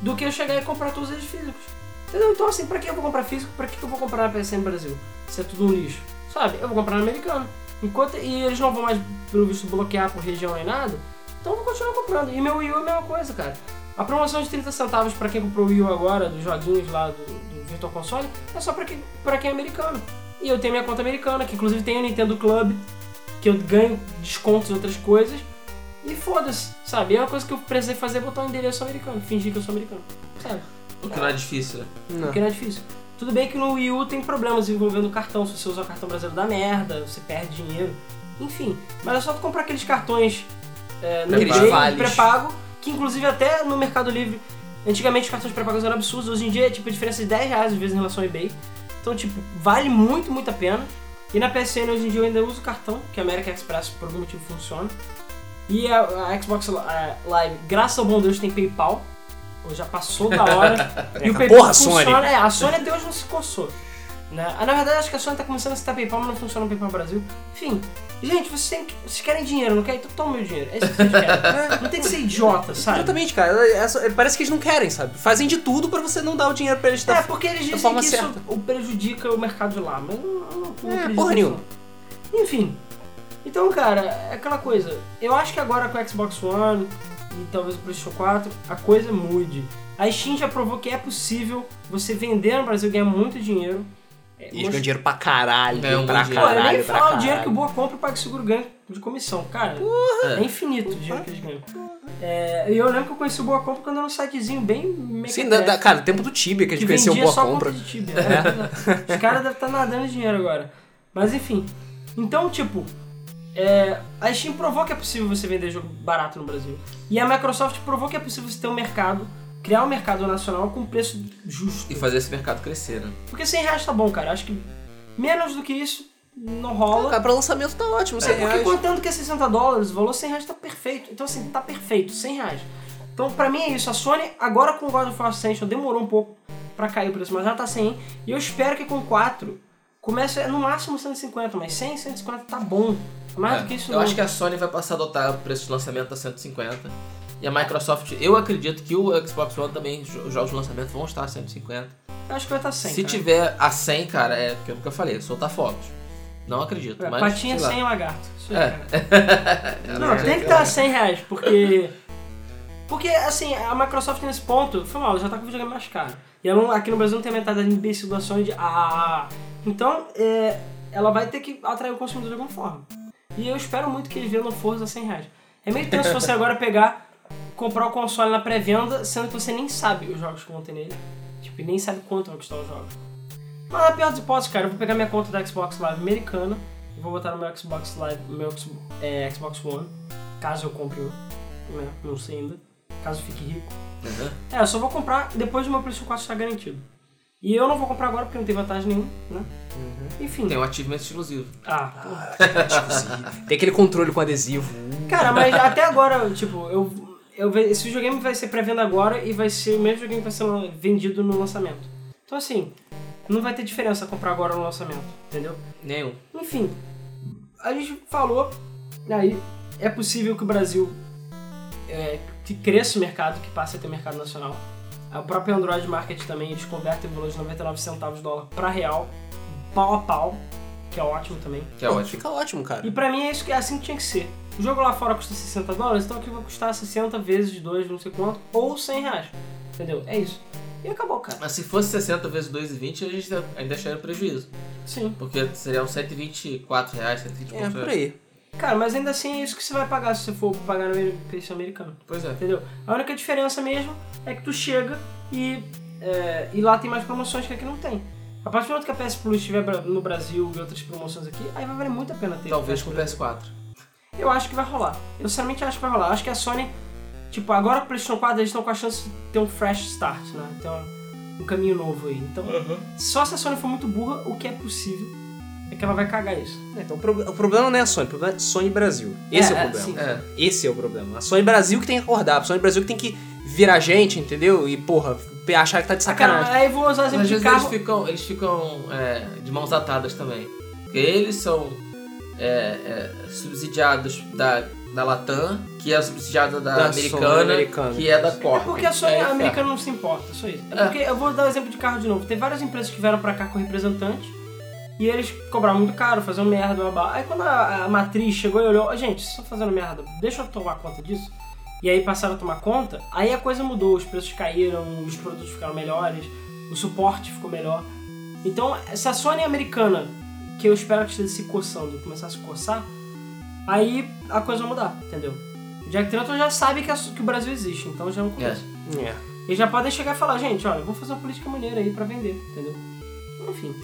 do que eu chegar e comprar todos eles físicos. Entendeu? Então assim, pra que eu vou comprar físico? Pra que eu vou comprar na PSN Brasil? Se é tudo um lixo. Sabe? Eu vou comprar no americano. Enquanto, e eles não vão mais, pelo visto, bloquear por região nem nada, então eu vou continuar comprando. E meu Wii U é a mesma coisa, cara. A promoção de 30 centavos pra quem comprou o Wii U agora, dos joguinhos lá do, do Virtual Console, é só pra quem, pra quem é americano. E eu tenho minha conta americana, que inclusive tem o Nintendo Club, que eu ganho descontos em outras coisas. E foda-se, sabe? E a coisa que eu precisei fazer é botar um endereço americano, fingir que eu sou americano. Sabe? O que não é difícil, né? Não. Porque não é difícil. Tudo bem que no Wii U tem problemas envolvendo o cartão. Se você usar o cartão brasileiro dá merda, você perde dinheiro. Enfim, mas é só tu comprar aqueles cartões é, no eBay, pré-pago, que inclusive até no Mercado Livre, antigamente os cartões pré-pagos eram absurdos, hoje em dia é tipo a diferença de 10 reais às vezes em relação ao eBay. Então, tipo, vale muito, muito a pena. E na PSN hoje em dia eu ainda uso o cartão, que a American Express por algum motivo funciona. E a, a Xbox Live, graças ao bom Deus, tem PayPal. Já passou da hora. *laughs* e o É, porra, funciona. Sony. É, a Sony até hoje não se coçou. Né? Ah, na verdade, acho que a Sony tá começando a citar PayPal, mas não funciona o PayPal no Brasil. Enfim, gente, vocês, têm que- vocês querem dinheiro, não querem? Então toma meu dinheiro. É isso que vocês querem. *laughs* não tem que ser idiota, sabe? Exatamente, cara. É só- parece que eles não querem, sabe? Fazem de tudo pra você não dar o dinheiro pra eles. É, porque eles dizem forma que isso certa. o prejudica o mercado de lá, mas não, não, não É, porra nenhuma. Enfim. Então, cara, é aquela coisa. Eu acho que agora com o Xbox One e talvez o PlayStation 4, a coisa mude. A Steam já provou que é possível você vender no Brasil e ganhar muito dinheiro. É, E eles ganham dinheiro pra caralho. Ganham pra Pô, dinheiro. é caralho, nem pra falar o dinheiro que o caralho. Boa Compra e o PagSeguro ganha de comissão, cara. É infinito o dinheiro que eles ganham. É, e eu lembro que eu conheci o Boa Compra quando era um sitezinho bem Sim, da, da- cara, tempo do Tibia que a gente conheceu vendia boa só compra. conta de Tibia. É. *laughs* Os caras devem estar nadando dinheiro agora. Mas enfim. Então, tipo, é, a Steam provou que é possível você vender jogo barato no Brasil. E a Microsoft provou que é possível você ter um mercado, criar um mercado nacional com preço justo. E fazer esse mercado crescer, né? Porque 100 reais tá bom, cara. Acho que menos do que isso não rola. Cara, pra lançamento tá ótimo, É, 100 porque reais. contando que é 60 dólares, o valor 100 reais tá perfeito. Então, assim, tá perfeito, 100 reais. Então, pra mim é isso. A Sony, agora com o God of War Ascension, demorou um pouco pra cair o preço, mas já tá 100. E eu espero que com 4 comece no máximo 150, mas 100, 150 tá bom. Mais É, do que isso eu não. acho que a Sony vai passar a adotar o preço de lançamento a 150. E a Microsoft, eu acredito que o Xbox One também, os jogos de lançamento vão estar a 150. Eu acho que vai estar 100, Se cara. tiver a 100, cara, é o que eu nunca falei, soltar fogos. Não acredito, É, mas. patinha. 100 lagarto. Isso aí, É. *laughs* Não, tem que estar vai. 100 reais, porque. *laughs* Porque, assim, a Microsoft nesse ponto, foi mal, já tá com o videogame mais caro. E ela aqui no Brasil não tem a mentalidade imbecil Sony de ah. Então, é, ela vai ter que atrair o consumidor de alguma forma. E eu espero muito que eles vendam Forza a 100 reais. É meio tenso você agora pegar, comprar o console na pré-venda, sendo que você nem sabe os jogos que vão ter nele. Tipo, nem sabe quanto vai custar os jogos. Mas na pior das hipóteses, cara, eu vou pegar minha conta da Xbox Live americana e vou botar no meu Xbox Live, meu é, Xbox One, caso eu compre um, né? Não sei ainda. Caso fique rico. Uhum. É, eu só vou comprar depois do meu PlayStation 4 estar garantido. E eu não vou comprar agora porque não tem vantagem nenhuma, né? Enfim. Tem um achievement exclusivo. Ah, porra. *laughs* Tem aquele controle com adesivo. Cara, mas até agora, tipo, eu, eu esse videogame vai ser pré-venda agora e vai ser o mesmo videogame que vai ser vendido no lançamento. Então assim, não vai ter diferença comprar agora no lançamento, entendeu? Nenhum. Enfim, a gente falou, aí é possível que o Brasil é, que cresça o mercado, que passe a ter mercado nacional. O próprio Android Market também, eles convertem o valor de 99 centavos de dólar para real, pau a pau, que é ótimo também. Que é Pô, ótimo. Fica ótimo, cara. E pra mim é isso que é assim que tinha que ser. O jogo lá fora custa 60 dólares, então aqui vai custar 60 vezes de 2, não sei quanto, ou 100 reais. Entendeu? É isso. E acabou, cara. Mas se fosse 60 vezes 2,20, a gente ainda acharia prejuízo. Sim. Porque seriam 124 reais, 120 É, por aí. Cara, mas ainda assim é isso que você vai pagar se você for pagar no preço americano. Pois é. Entendeu? A única diferença mesmo é que tu chega e, é, e lá tem mais promoções que aqui não tem. A partir do momento que a PS Plus estiver no Brasil e outras promoções aqui, aí vai valer muito a pena ter. Talvez com o Plus. PS4. Eu acho que vai rolar. Eu sinceramente acho que vai rolar. Acho que a Sony, tipo, agora com o PlayStation 4 eles estão com a chance de ter um fresh start, né? Ter um, um caminho novo aí. Então, só se a Sony for muito burra, o que é possível é que ela vai cagar isso. É, Então o, pro- o problema não é a Sony, o problema é Sony Brasil. Esse é, É, o é, problema. É. Esse é o problema. A Sony Brasil que tem que acordar, a Sony Brasil que tem que virar gente, entendeu? E, porra, achar que tá de Ah, cara, sacanagem. aí vou usar exemplo às de vezes carro. eles ficam, eles ficam é, de mãos atadas também. Porque eles são é, é, subsidiados da, da Latam, que é subsidiada da, Da americana, americana. que é da É Corp. porque a Sony é americana não se importa, só isso. É É. porque eu vou dar o exemplo de carro de novo. Tem várias empresas que vieram pra cá com representantes e eles cobraram muito caro, faziam merda, blá, blá. Aí quando a, a matriz chegou e olhou, "Ó, gente, vocês estão fazendo merda, deixa eu tomar conta disso. E aí passaram a tomar conta, aí a coisa mudou, os preços caíram, os produtos ficaram melhores, o suporte ficou melhor. Então, se a Sony americana, que eu espero que esteja se coçando, começar a se coçar, aí a coisa vai mudar, entendeu? O Jack Tratton já sabe que, a- que o Brasil existe, então já é um começo. É. Eles já podem chegar e falar, gente, olha, vamos fazer uma política maneira aí pra vender, entendeu? Enfim,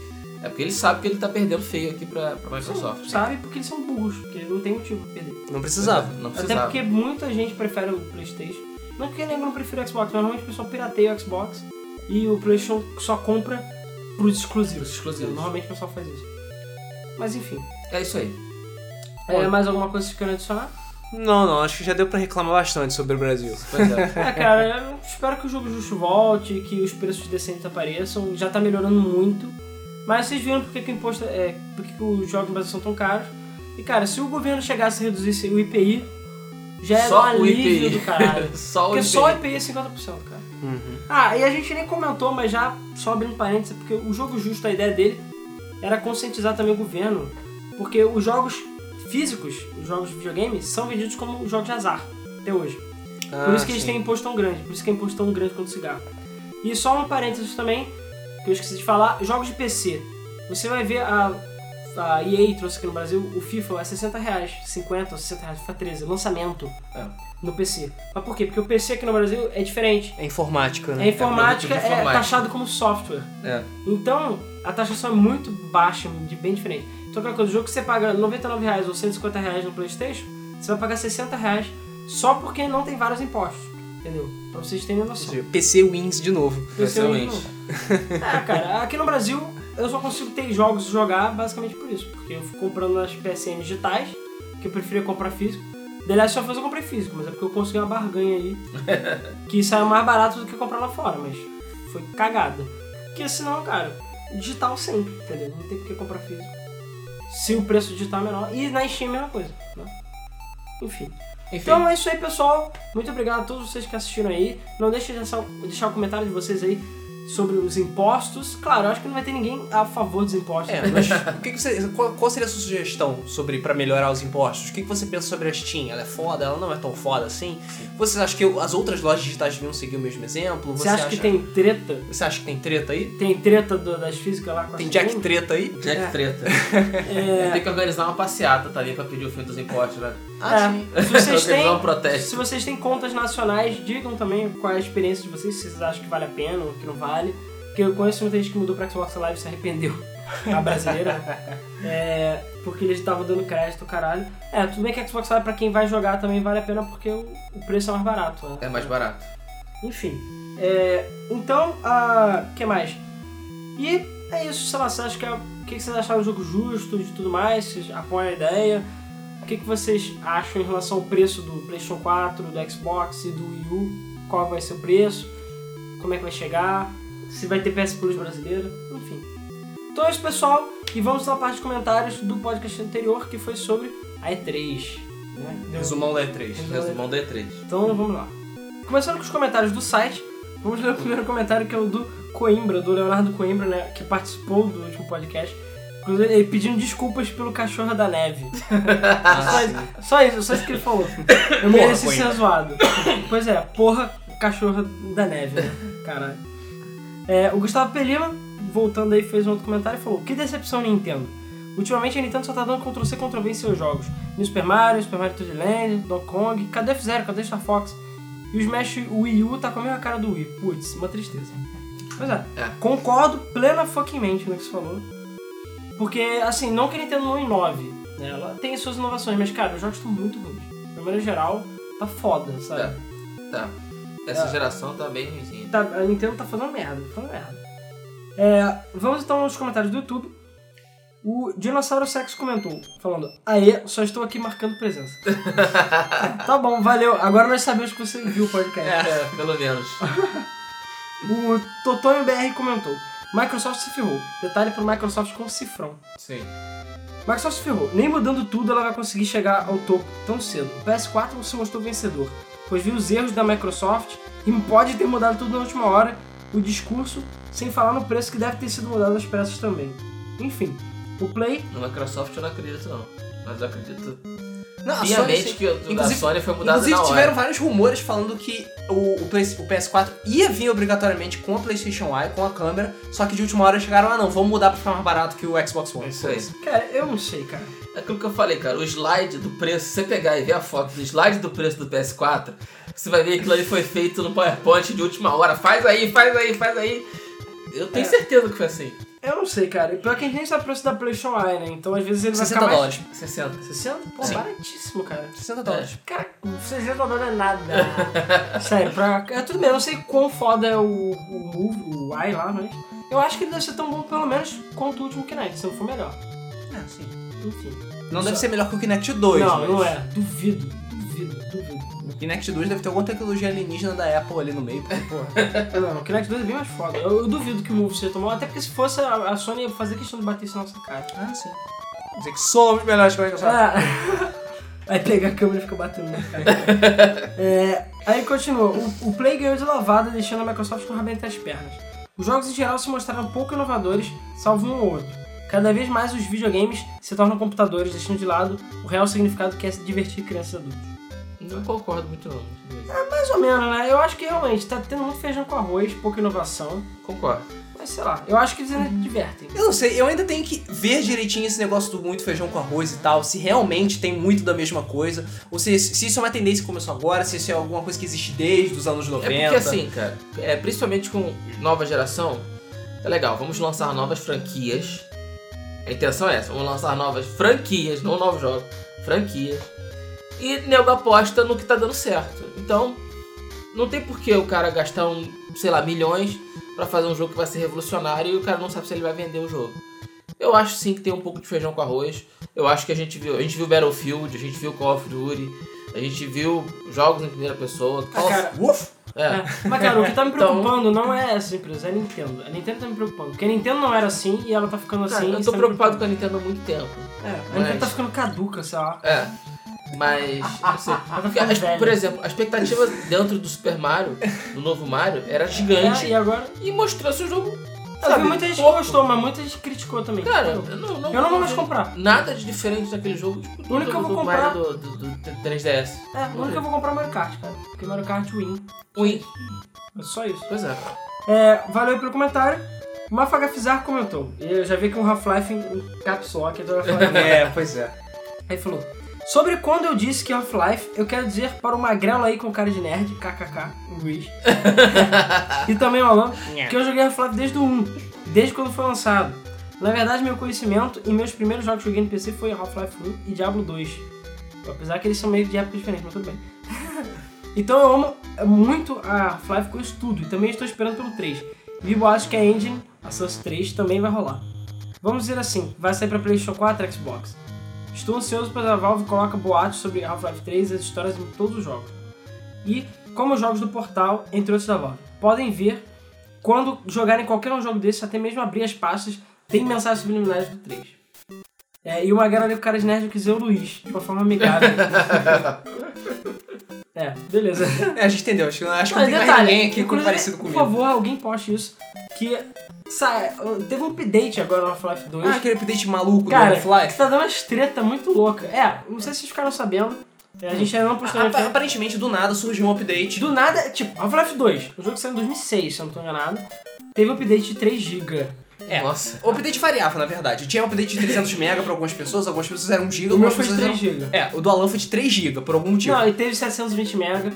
É porque ele sabe que ele tá perdendo feio aqui pra, pra Microsoft. sabe porque eles são burros, porque não tem motivo pra perder. Não precisava. Não Até precisava. porque muita gente prefere o Playstation. Não é porque nego não prefere o Xbox, mas normalmente o pessoal pirateia o Xbox e o Playstation só compra pros exclusivos. Os exclusivos. Normalmente o pessoal faz isso. Mas enfim. É isso aí. É, mais alguma coisa que vocês querem adicionar? Não, não, acho que já deu pra reclamar bastante sobre o Brasil. Pois é. *laughs* É, cara, eu espero que o jogo justo volte, que os preços decentes apareçam. Já tá melhorando muito. Mas vocês viram porque que o imposto é. porque que os jogos no Brasil são tão caros. E cara, se o governo chegasse a reduzir o IPI, já um Só o alívio do caralho. *laughs* Só o Porque IPI. só o IPI é 50%, cara. Uhum. Ah, e a gente nem comentou, mas já só abrindo parênteses, porque o jogo justo, a ideia dele era conscientizar também o governo, porque os jogos físicos, os jogos de videogame, são vendidos como jogos de azar, até hoje. Por isso que eles têm imposto tão grande, por isso que é imposto tão grande quanto o cigarro. E só um parênteses também, que eu esqueci de falar, jogos de PC. Você vai ver a, a EA trouxe aqui no Brasil, o FIFA é 60 reais, 50 ou 60 reais, FIFA 13, lançamento É. no PC. Mas por quê? Porque o PC aqui no Brasil é diferente. É informática, É né? informática, produto de é, informática. taxado como software. É. Então, a taxação é muito baixa, de bem diferente. Então, aquela coisa, o jogo que você paga 99 reais ou 150 reais no Playstation, você vai pagar 60 reais só porque não tem vários impostos. Entendeu? Pra vocês terem noção. PC Wins de novo. É Excelente. nível. É, cara, aqui no Brasil eu só consigo ter jogos e jogar basicamente por isso. Porque eu fico comprando nas PSN digitais, que eu preferia comprar físico. The Last of Us eu comprei físico, mas é porque eu consegui uma barganha aí *laughs* que saiu mais barato do que comprar lá fora, mas foi cagada. Porque senão, cara, digital sempre, entendeu? Não tem por que comprar físico. Se o preço digital é menor. E na Steam é a mesma coisa, né? Enfim. Enfim. Então é isso aí, pessoal. Muito obrigado a todos vocês que assistiram aí. Não deixem de deixar o comentário de vocês aí sobre os impostos. Claro, eu acho que não vai ter ninguém a favor dos impostos. É, mas o que que você, qual, qual seria a sua sugestão sobre para melhorar os impostos? O que, que você pensa sobre a Steam? Ela é foda? Ela não é tão foda assim? Você acha que as outras lojas digitais deviam seguir o mesmo exemplo? Você acha que tem treta? Você acha que tem treta aí? Tem treta do- das físicas lá com a Tem? Jack treta aí? Jack É. Treta. *laughs* É, Tem que organizar uma passeata também pra pedir o fim dos impostos, né? é, se vocês *laughs* Organizar têm um protesto. Se vocês têm contas nacionais, digam também qual é a experiência de vocês, se vocês acham que vale a pena ou que não vale. Porque eu conheço muita gente que mudou pra Xbox Live e se arrependeu. A brasileira. *laughs* é, porque eles estavam dando crédito, caralho. É, tudo bem que a Xbox Live pra quem vai jogar também vale a pena porque o, o preço é mais barato. né? É mais barato. Enfim. É, então, o que mais? E é isso, sei lá, você acha que é, o que que vocês acharam do jogo justo e tudo mais? Vocês apoiam a ideia? O que, que vocês acham em relação ao preço do PlayStation 4, do Xbox e do Wii U? Qual vai ser o preço? Como é que vai chegar? Se vai ter PS Plus brasileira? Enfim. Então é isso, pessoal. E vamos na parte de comentários do podcast anterior, que foi sobre a E3. Né? Resumão da E3. Resumão da E3. então vamos lá. Começando com os comentários do site, vamos ler o primeiro comentário que é o do Coimbra, do Leonardo Coimbra, né, que participou do último podcast. Inclusive, ele pedindo desculpas pelo cachorro da neve. *laughs* só, isso, só isso, só isso que ele falou. Eu mereci ser zoado. Pois é, porra, cachorro da neve, né? Caralho. É, o Gustavo Pelima, voltando aí, fez um outro comentário e falou: Que decepção, Nintendo. Ultimamente a Nintendo só tá dando Ctrl-C, Ctrl-V em seus jogos. New Super Mario, Super Mario 3D Land, Donkey Kong, cadê F-Zero, cadê Star Fox? E o Smash Wii U tá com a mesma cara do Wii. Putz, uma tristeza. Pois é, É. concordo plena fuckingmente no que você falou. Porque, assim, não que a Nintendo não inove, né? Ela tem suas inovações, mas, cara, os jogos estão muito ruins. De maneira geral, tá foda, sabe? É. Tá. Essa É. geração tá bem ruimzinha. Tá- a Nintendo tá fazendo merda, tá fazendo merda. É, vamos então aos comentários do YouTube. O Dinossauro Sex comentou, falando: Aê, só estou aqui marcando presença. *laughs* tá bom, valeu. Agora nós sabemos que você viu o podcast. É, pelo menos. *laughs* O Totonho BR comentou: Microsoft se ferrou. Detalhe pro Microsoft com cifrão. Sim. Microsoft se ferrou. Nem mudando tudo ela vai conseguir chegar ao topo tão cedo. O PS4 se mostrou vencedor, pois viu os erros da Microsoft e pode ter mudado tudo na última hora o discurso, sem falar no preço que deve ter sido mudado às pressas também. Enfim, o Play No Microsoft eu não acredito não. Mas eu acredito Não, a Sony, que o da Sony foi mudado Inclusive, na hora. tiveram vários rumores falando que o, o, Play- o PS4 ia vir obrigatoriamente com a PlayStation Eye, com a câmera, só que de última hora chegaram, ah não, vamos mudar pra ficar mais barato que o Xbox One. É isso aí. Cara, eu não sei, cara. É aquilo que eu falei, cara, o slide do preço, se você pegar e ver a foto do slide do preço do PS4, você vai ver que aquilo ali foi feito no PowerPoint de última hora. Faz aí, faz aí, faz aí. Eu tenho É. certeza que foi assim. Eu não sei, cara. E Pior que a gente nem sabe o preço da PlayStation Eye, né? Então às vezes ele vai 60 ficar mais... dólares. 60. 60? Pô, Sim. baratíssimo, cara. 60 dólares. Cara, 60 dólares é nada. *laughs* Sério, pra... É tudo bem, eu não sei quão foda é o, o Move, o Eye lá, mas... Eu acho que ele deve ser tão bom, pelo menos, quanto o último Kinect, se não for melhor. É, sim. Enfim. Não Só- deve ser melhor que o Kinect 2. não, mas não é. Duvido, duvido, duvido. O Kinect 2 deve ter alguma tecnologia alienígena da Apple ali no meio, porque, porra. Não, o Kinect 2 é bem mais foda. Eu, eu duvido que o Move seja bom, até porque se fosse a, a Sony ia fazer questão de bater isso na nossa cara. ah, sim. Quer dizer que somos melhores que o Microsoft. Ah. Aí *laughs* pega a câmera e fica batendo na cara. É, aí continua. O, o Play ganhou de lavada, deixando a Microsoft com o rabo entre as pernas. Os jogos em geral se mostraram pouco inovadores, salvo um ou outro. Cada vez mais os videogames se tornam computadores, deixando de lado o real significado que é se divertir crianças e adultos. Não concordo muito não. Mais ou menos, né? Eu acho que realmente tá tendo muito feijão com arroz, pouca inovação. Concordo. Mas sei lá, eu acho que eles ainda divertem. Eu não sei, eu ainda tenho que ver direitinho esse negócio do muito feijão com arroz e tal, se realmente tem muito da mesma coisa, ou se, se isso é uma tendência que começou agora, se isso é alguma coisa que existe desde os anos 90. É porque assim, cara, é, principalmente com nova geração, é legal, vamos lançar novas franquias. A intenção é essa, vamos lançar novas franquias, não novos jogos, franquias. E nego aposta no que tá dando certo. Então, não tem por que o cara gastar um, sei lá, milhões pra fazer um jogo que vai ser revolucionário e o cara não sabe se ele vai vender o jogo. Eu acho sim que tem um pouco de feijão com arroz. Eu acho que a gente viu, a gente viu Battlefield, a gente viu Call of Duty, a gente viu jogos em primeira pessoa. Ah, cara! É. É, Mas, cara, o que tá me *laughs* Então- preocupando não é essa empresa, é a Nintendo. A Nintendo tá me preocupando. Porque a Nintendo não era assim e ela tá ficando Cara, assim. eu tô tá preocupado com a Nintendo há muito tempo. É, a Mas- Nintendo tá ficando caduca, sei lá. É. Mas. *laughs* Assim, porque as- por exemplo, a expectativa dentro do Super Mario, do novo Mario, era gigante. É, e agora. E mostrou-se o jogo. Eu Sabe, vi muita gente pouco. gostou, mas muita gente criticou também. Cara, Eu eu não, não, não vou mais comprar. Nada de diferente daquele jogo. Tipo, O único que eu do- vou do comprar- Mario do, do, do 3DS. É, o único que eu vou comprar é o Mario Kart, cara. Porque Mario Kart Win. Ui. É só isso. Pois é. É, valeu pelo comentário. Mafagafizar comentou. E eu já vi que um Half-Life em caps lock, então eu. *laughs* É, pois é. Aí falou: Sobre quando eu disse que Half-Life, eu quero dizer para o magrelo aí com cara de nerd, kkk, o Luiz. *laughs* e também o Alan, que eu joguei Half-Life desde o 1, desde quando foi lançado. Na verdade, meu conhecimento e meus primeiros jogos que joguei no PC foi Half-Life 1 e Diablo 2. Apesar que eles são meio de épocas diferentes, mas tudo bem. *laughs* então eu amo muito a Half-Life com isso tudo, e também estou esperando pelo 3. Vi boatos que a Engine, a Source 3, também vai rolar. Vamos dizer assim, vai sair para PlayStation 4 e Xbox. Estou ansioso pois a Valve coloca boatos sobre Half-Life 3 e as histórias em todos os jogos. E, como os jogos do Portal, entre outros da Valve. Podem ver, quando jogarem qualquer um jogo desses, até mesmo abrir as pastas, tem mensagens subliminares do 3. É, e uma galera com cara de nerd que dizer o Luiz, de uma forma amigável. *laughs* é, beleza. É, a gente entendeu. Acho, que- acho que não tem mais detalhe, ninguém aqui com parecido Por comigo. favor, alguém poste isso. Que sa- teve um update agora no Half-Life 2. Ah, aquele update maluco Cara, do que Half-Life. tá dando umas treta muito louca. É, não sei se vocês ficaram sabendo. É, A gente ainda não postou Ah, apa- tempo. Aparentemente, do nada, surgiu um update. Do nada, tipo, Half-Life 2, o jogo que saiu em 2006, se eu não tô enganado, teve um update de 3GB. É. Nossa. O update variava, na verdade. Tinha um update de 300 MB pra algumas pessoas, algumas pessoas eram 1 GB, O meu algumas foi de pessoas 3 eram... GB. É, o do Alan foi de 3 GB, por algum motivo. Não, e teve 720 MB.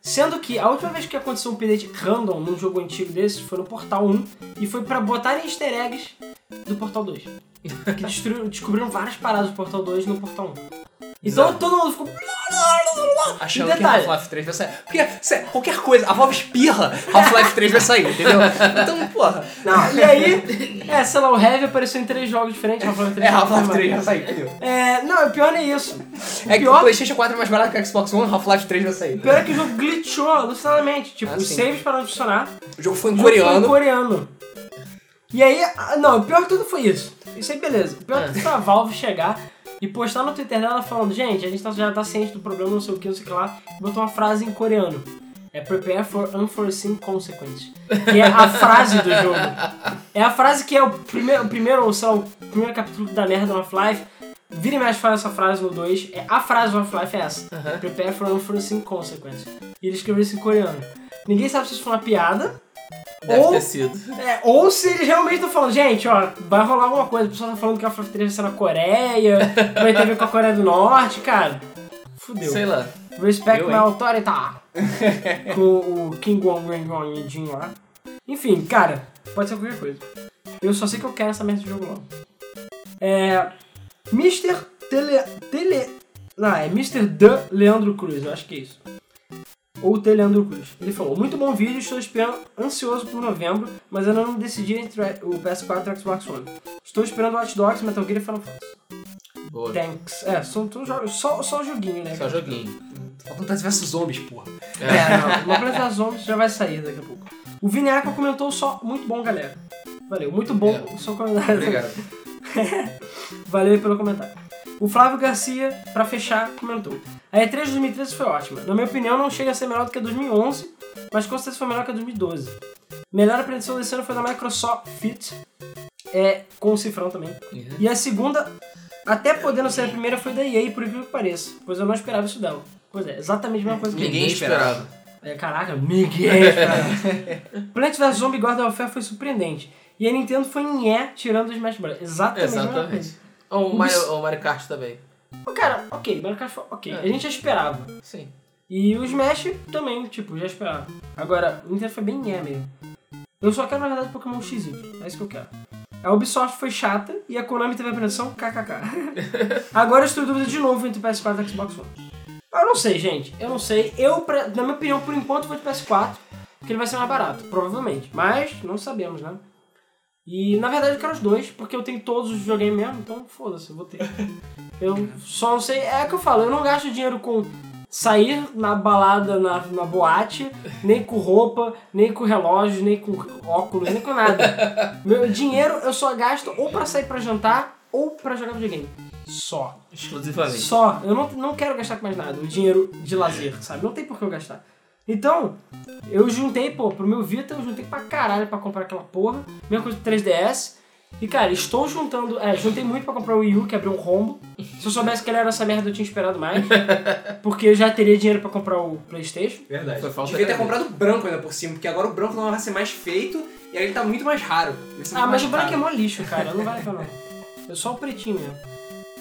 Sendo que a última vez que aconteceu um update random num jogo antigo desses foi no Portal 1 e foi pra botarem easter eggs do Portal 2. Que descobriram várias paradas do Portal 2 no Portal 1. Então Exato. todo mundo ficou. Achando que detalhe. Half-Life 3 vai sair. Porque, sé- qualquer coisa, a Valve espirra, Half-Life 3 vai sair, entendeu? Então, porra. Não, e aí, é, sei lá, o Heavy apareceu em três jogos diferentes. Half-Life 3 É, Half-Life 3 vai sair, entendeu? É, não, o pior não é isso. O É que o pior, PlayStation 4 é mais barato que o Xbox One, Half-Life 3 vai sair. o pior é que o jogo glitchou alucinadamente. Tipo, Ah, os saves pararam de funcionar. O jogo foi O em jogo Foi em coreano. E aí, ah, não, o pior de tudo foi isso. Isso aí, beleza. O pior de tudo foi a Valve chegar e postar no Twitter dela falando: gente, a gente tá- já tá ciente do problema, não sei o que, não sei o que lá. E botou uma frase em coreano. É prepare for unforeseen consequences. Que é a frase do jogo. É a frase que é o primeiro, o primeiro ou lá, o primeiro capítulo da merda do Half-Life. vira e mexe fala essa frase no 2, é, a frase do Half-Life é essa. Aham. Prepare for unforeseen consequences. E ele escreveu isso em coreano. Ninguém sabe se isso foi uma piada, Deve Ou- ter sido. é, ou se eles realmente estão falando, gente, ó, vai rolar alguma coisa. O pessoal tá falando que a Half-Life 3 vai ser na Coreia, vai ter a ver com a Coreia do Norte, cara. Fudeu. Sei lá. Respect Eu, my hein? authority. *laughs* com o King Wong Wang Jin lá. Enfim, cara, pode ser qualquer coisa. Eu só sei que eu quero essa merda de jogo logo. É. Mr. Tele. Tele. Não, é Mr. The Leandro Cruz, eu acho que é isso. Ou The Leandro Cruz. Ele falou: Muito bom vídeo, estou esperando, ansioso por novembro, mas ainda não decidi entre o PS4 e o Xbox One. Estou esperando Watch Dogs, Metal Gear e Final Fantasy. Boa. Thanks. É, são todos jogos. Só, só joguinho, né? Só joguinho. Faltam Plants vs Zombies, porra. É, não. Uma Planeta Zombies já vai sair daqui a pouco. O Aqua comentou só, muito bom, galera. Valeu, muito bom É. o seu comentário. Obrigado. *laughs* Valeu pelo comentário. O Flávio Garcia, pra fechar, comentou. A E3 de 2013 foi ótima. Na minha opinião, não chega a ser melhor do que a 2011, mas com certeza foi melhor que a 2012. Melhor apresentação desse ano foi da Microsoft Fit, é, com o cifrão também. Uhum. E a segunda, até podendo ser a primeira, foi da EA, por incrível que pareça, pois eu não esperava isso dela. Pois é, exatamente a mesma coisa que Ninguém Ninguém esperava. esperava. é, caraca, ninguém esperava. *laughs* Plants vs Zombie Garden Warfare foi surpreendente. E a Nintendo foi em E tirando os Smash Bros. Exatamente. a mesma Exatamente. Ou o Mario, bis- o Mario Kart também. Cara, ok, Mario Kart foi ok. É. A gente já esperava. Sim. E o Smash também, tipo, já esperava. Agora, o Nintendo foi bem E mesmo. Eu só quero, na verdade, Pokémon XY. É isso que eu quero. A Ubisoft foi chata e a Konami teve a apresentação kkk. *laughs* Agora eu estou em dúvida de novo entre o PS4 e Xbox One. Eu não sei, gente. Eu não sei. Eu, pra- na minha opinião, por enquanto, vou de PS4, porque ele vai ser mais barato, provavelmente. Mas não sabemos, né? E na verdade eu quero os dois, porque eu tenho todos os videogames mesmo, então foda-se, eu vou ter. Eu só não sei. É o que eu falo, eu não gasto dinheiro com sair na balada, na, na boate, nem com roupa, nem com relógio, nem com óculos, nem com nada. Meu dinheiro eu só gasto ou pra sair pra jantar ou pra jogar videogame. Só. Exclusivamente. Só. Eu não, não quero gastar com mais nada. O dinheiro de lazer, sabe? Não tem por que eu gastar. Então, eu juntei, pô, pro meu Vita, eu juntei pra caralho pra comprar aquela porra. Mesma coisa do 3DS. E, cara, estou juntando... É, juntei muito pra comprar o Wii U, que abriu um rombo. Se eu soubesse que ele era essa merda, eu tinha esperado mais. *laughs* Porque eu já teria dinheiro pra comprar o Playstation. Verdade. Foi falta Devia ter comprado o branco ainda por cima, porque agora o branco não vai ser mais feito e aí ele tá muito mais raro. Ah, mas o branco é mó lixo, cara. Não vale a pena não. É só o pretinho mesmo.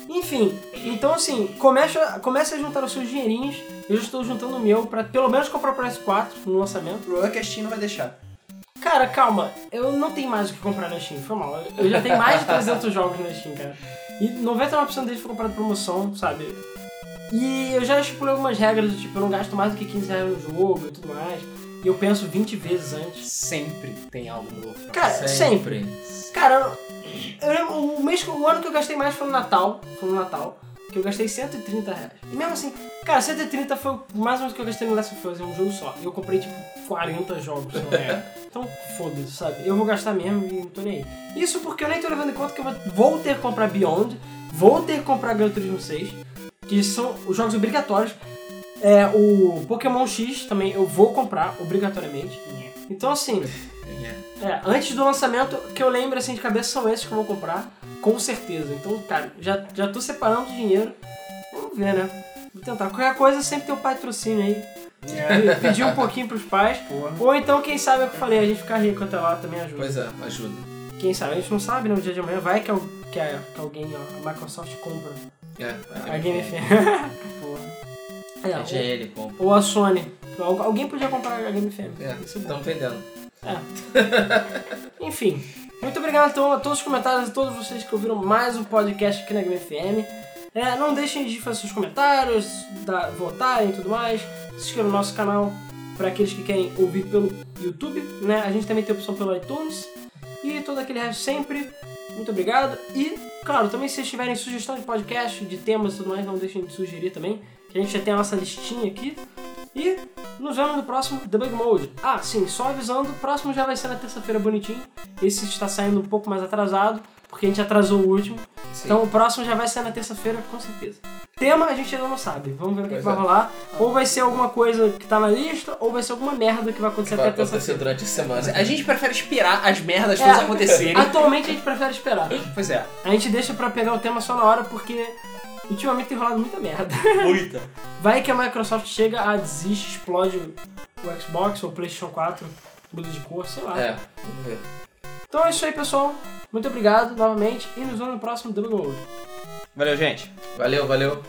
Enfim, então assim, comece, a- comece a juntar os seus dinheirinhos. Eu já estou juntando o meu pra pelo menos comprar o PS4 no lançamento. O problema é que a Steam não vai deixar. Cara, calma, eu não tenho mais o que comprar na Steam, foi mal. Eu já tenho mais de 300 *laughs* jogos na Steam, cara. E 99% deles foi comprado promoção, sabe? E eu já estipulei algumas regras, tipo, eu não gasto mais do que 15 reais no jogo e tudo mais. E eu penso 20 vezes antes. Sempre tem algo novo. Cara, sempre. Cara, eu lembro, o, mês, o ano que eu gastei mais foi no Natal. Foi no Natal. Que eu gastei 130 reais. E mesmo assim, cara, 130 foi o mais ou menos que eu gastei no Last of Us, é um jogo só. E eu comprei, tipo, 40 jogos. Só. Então, foda-se, sabe? Eu vou gastar mesmo e não tô nem aí. Isso porque eu nem tô levando em conta que eu vou- vou ter que comprar Beyond, vou ter que comprar Gran Turismo 6, que são os jogos obrigatórios. É, o Pokémon X também eu vou comprar obrigatoriamente. Então, assim, é, antes do lançamento, que eu lembro assim de cabeça são esses que eu vou comprar, com certeza. Então, cara, já, já tô separando dinheiro. Vamos ver, né? Vou tentar. Qualquer coisa sempre tem o patrocínio aí. É. Pedir um pouquinho pros pais. Ou então, quem sabe é o que eu falei, a gente ficar rico até lá também ajuda. Pois é, ajuda. Quem sabe? A gente não sabe, né? No dia de amanhã vai que, al- que, a- que alguém, ó, a Microsoft compra É, a Game FM. *laughs* é, A GL compra. ou, a Sony. Al- Alguém podia comprar a Game FM. É, é estão vendendo. *laughs* Enfim, muito obrigado então a todos os comentários, a todos vocês que ouviram mais um podcast aqui na Game FM. É, não deixem de fazer seus comentários, da, votarem e tudo mais. Se inscrevam no nosso canal para aqueles que querem ouvir pelo YouTube. Né? A gente também tem opção pelo iTunes. E todo aquele resto sempre. Muito obrigado. E, claro, também se vocês tiverem sugestão de podcast, de temas e tudo mais, não deixem de sugerir também. Que a gente já tem a nossa listinha aqui. E nos vemos no próximo Debug Mode. Ah, sim, só avisando, o próximo já vai ser na terça-feira bonitinho. Esse está saindo um pouco mais atrasado, porque a gente atrasou o último. Sim. Então o próximo já vai ser na terça-feira, com certeza. Tema a gente ainda não sabe. Vamos ver o que, que vai é. rolar. Ou vai ser alguma coisa que tá na lista, ou vai ser alguma merda que vai acontecer vai até acontecer terça-feira. durante a semana. A gente prefere esperar as merdas É. todas acontecerem. Atualmente a gente prefere esperar. Pois é. A gente deixa pra pegar o tema só na hora porque ultimamente tem rolado muita merda. Muita. *laughs* Vai que a Microsoft chega a desiste, explode o Xbox ou o PlayStation 4, muda de cor, sei lá. É, vamos ver. Então é isso aí, pessoal. Muito obrigado novamente e nos vemos no próximo Download. Valeu, gente. Valeu, valeu.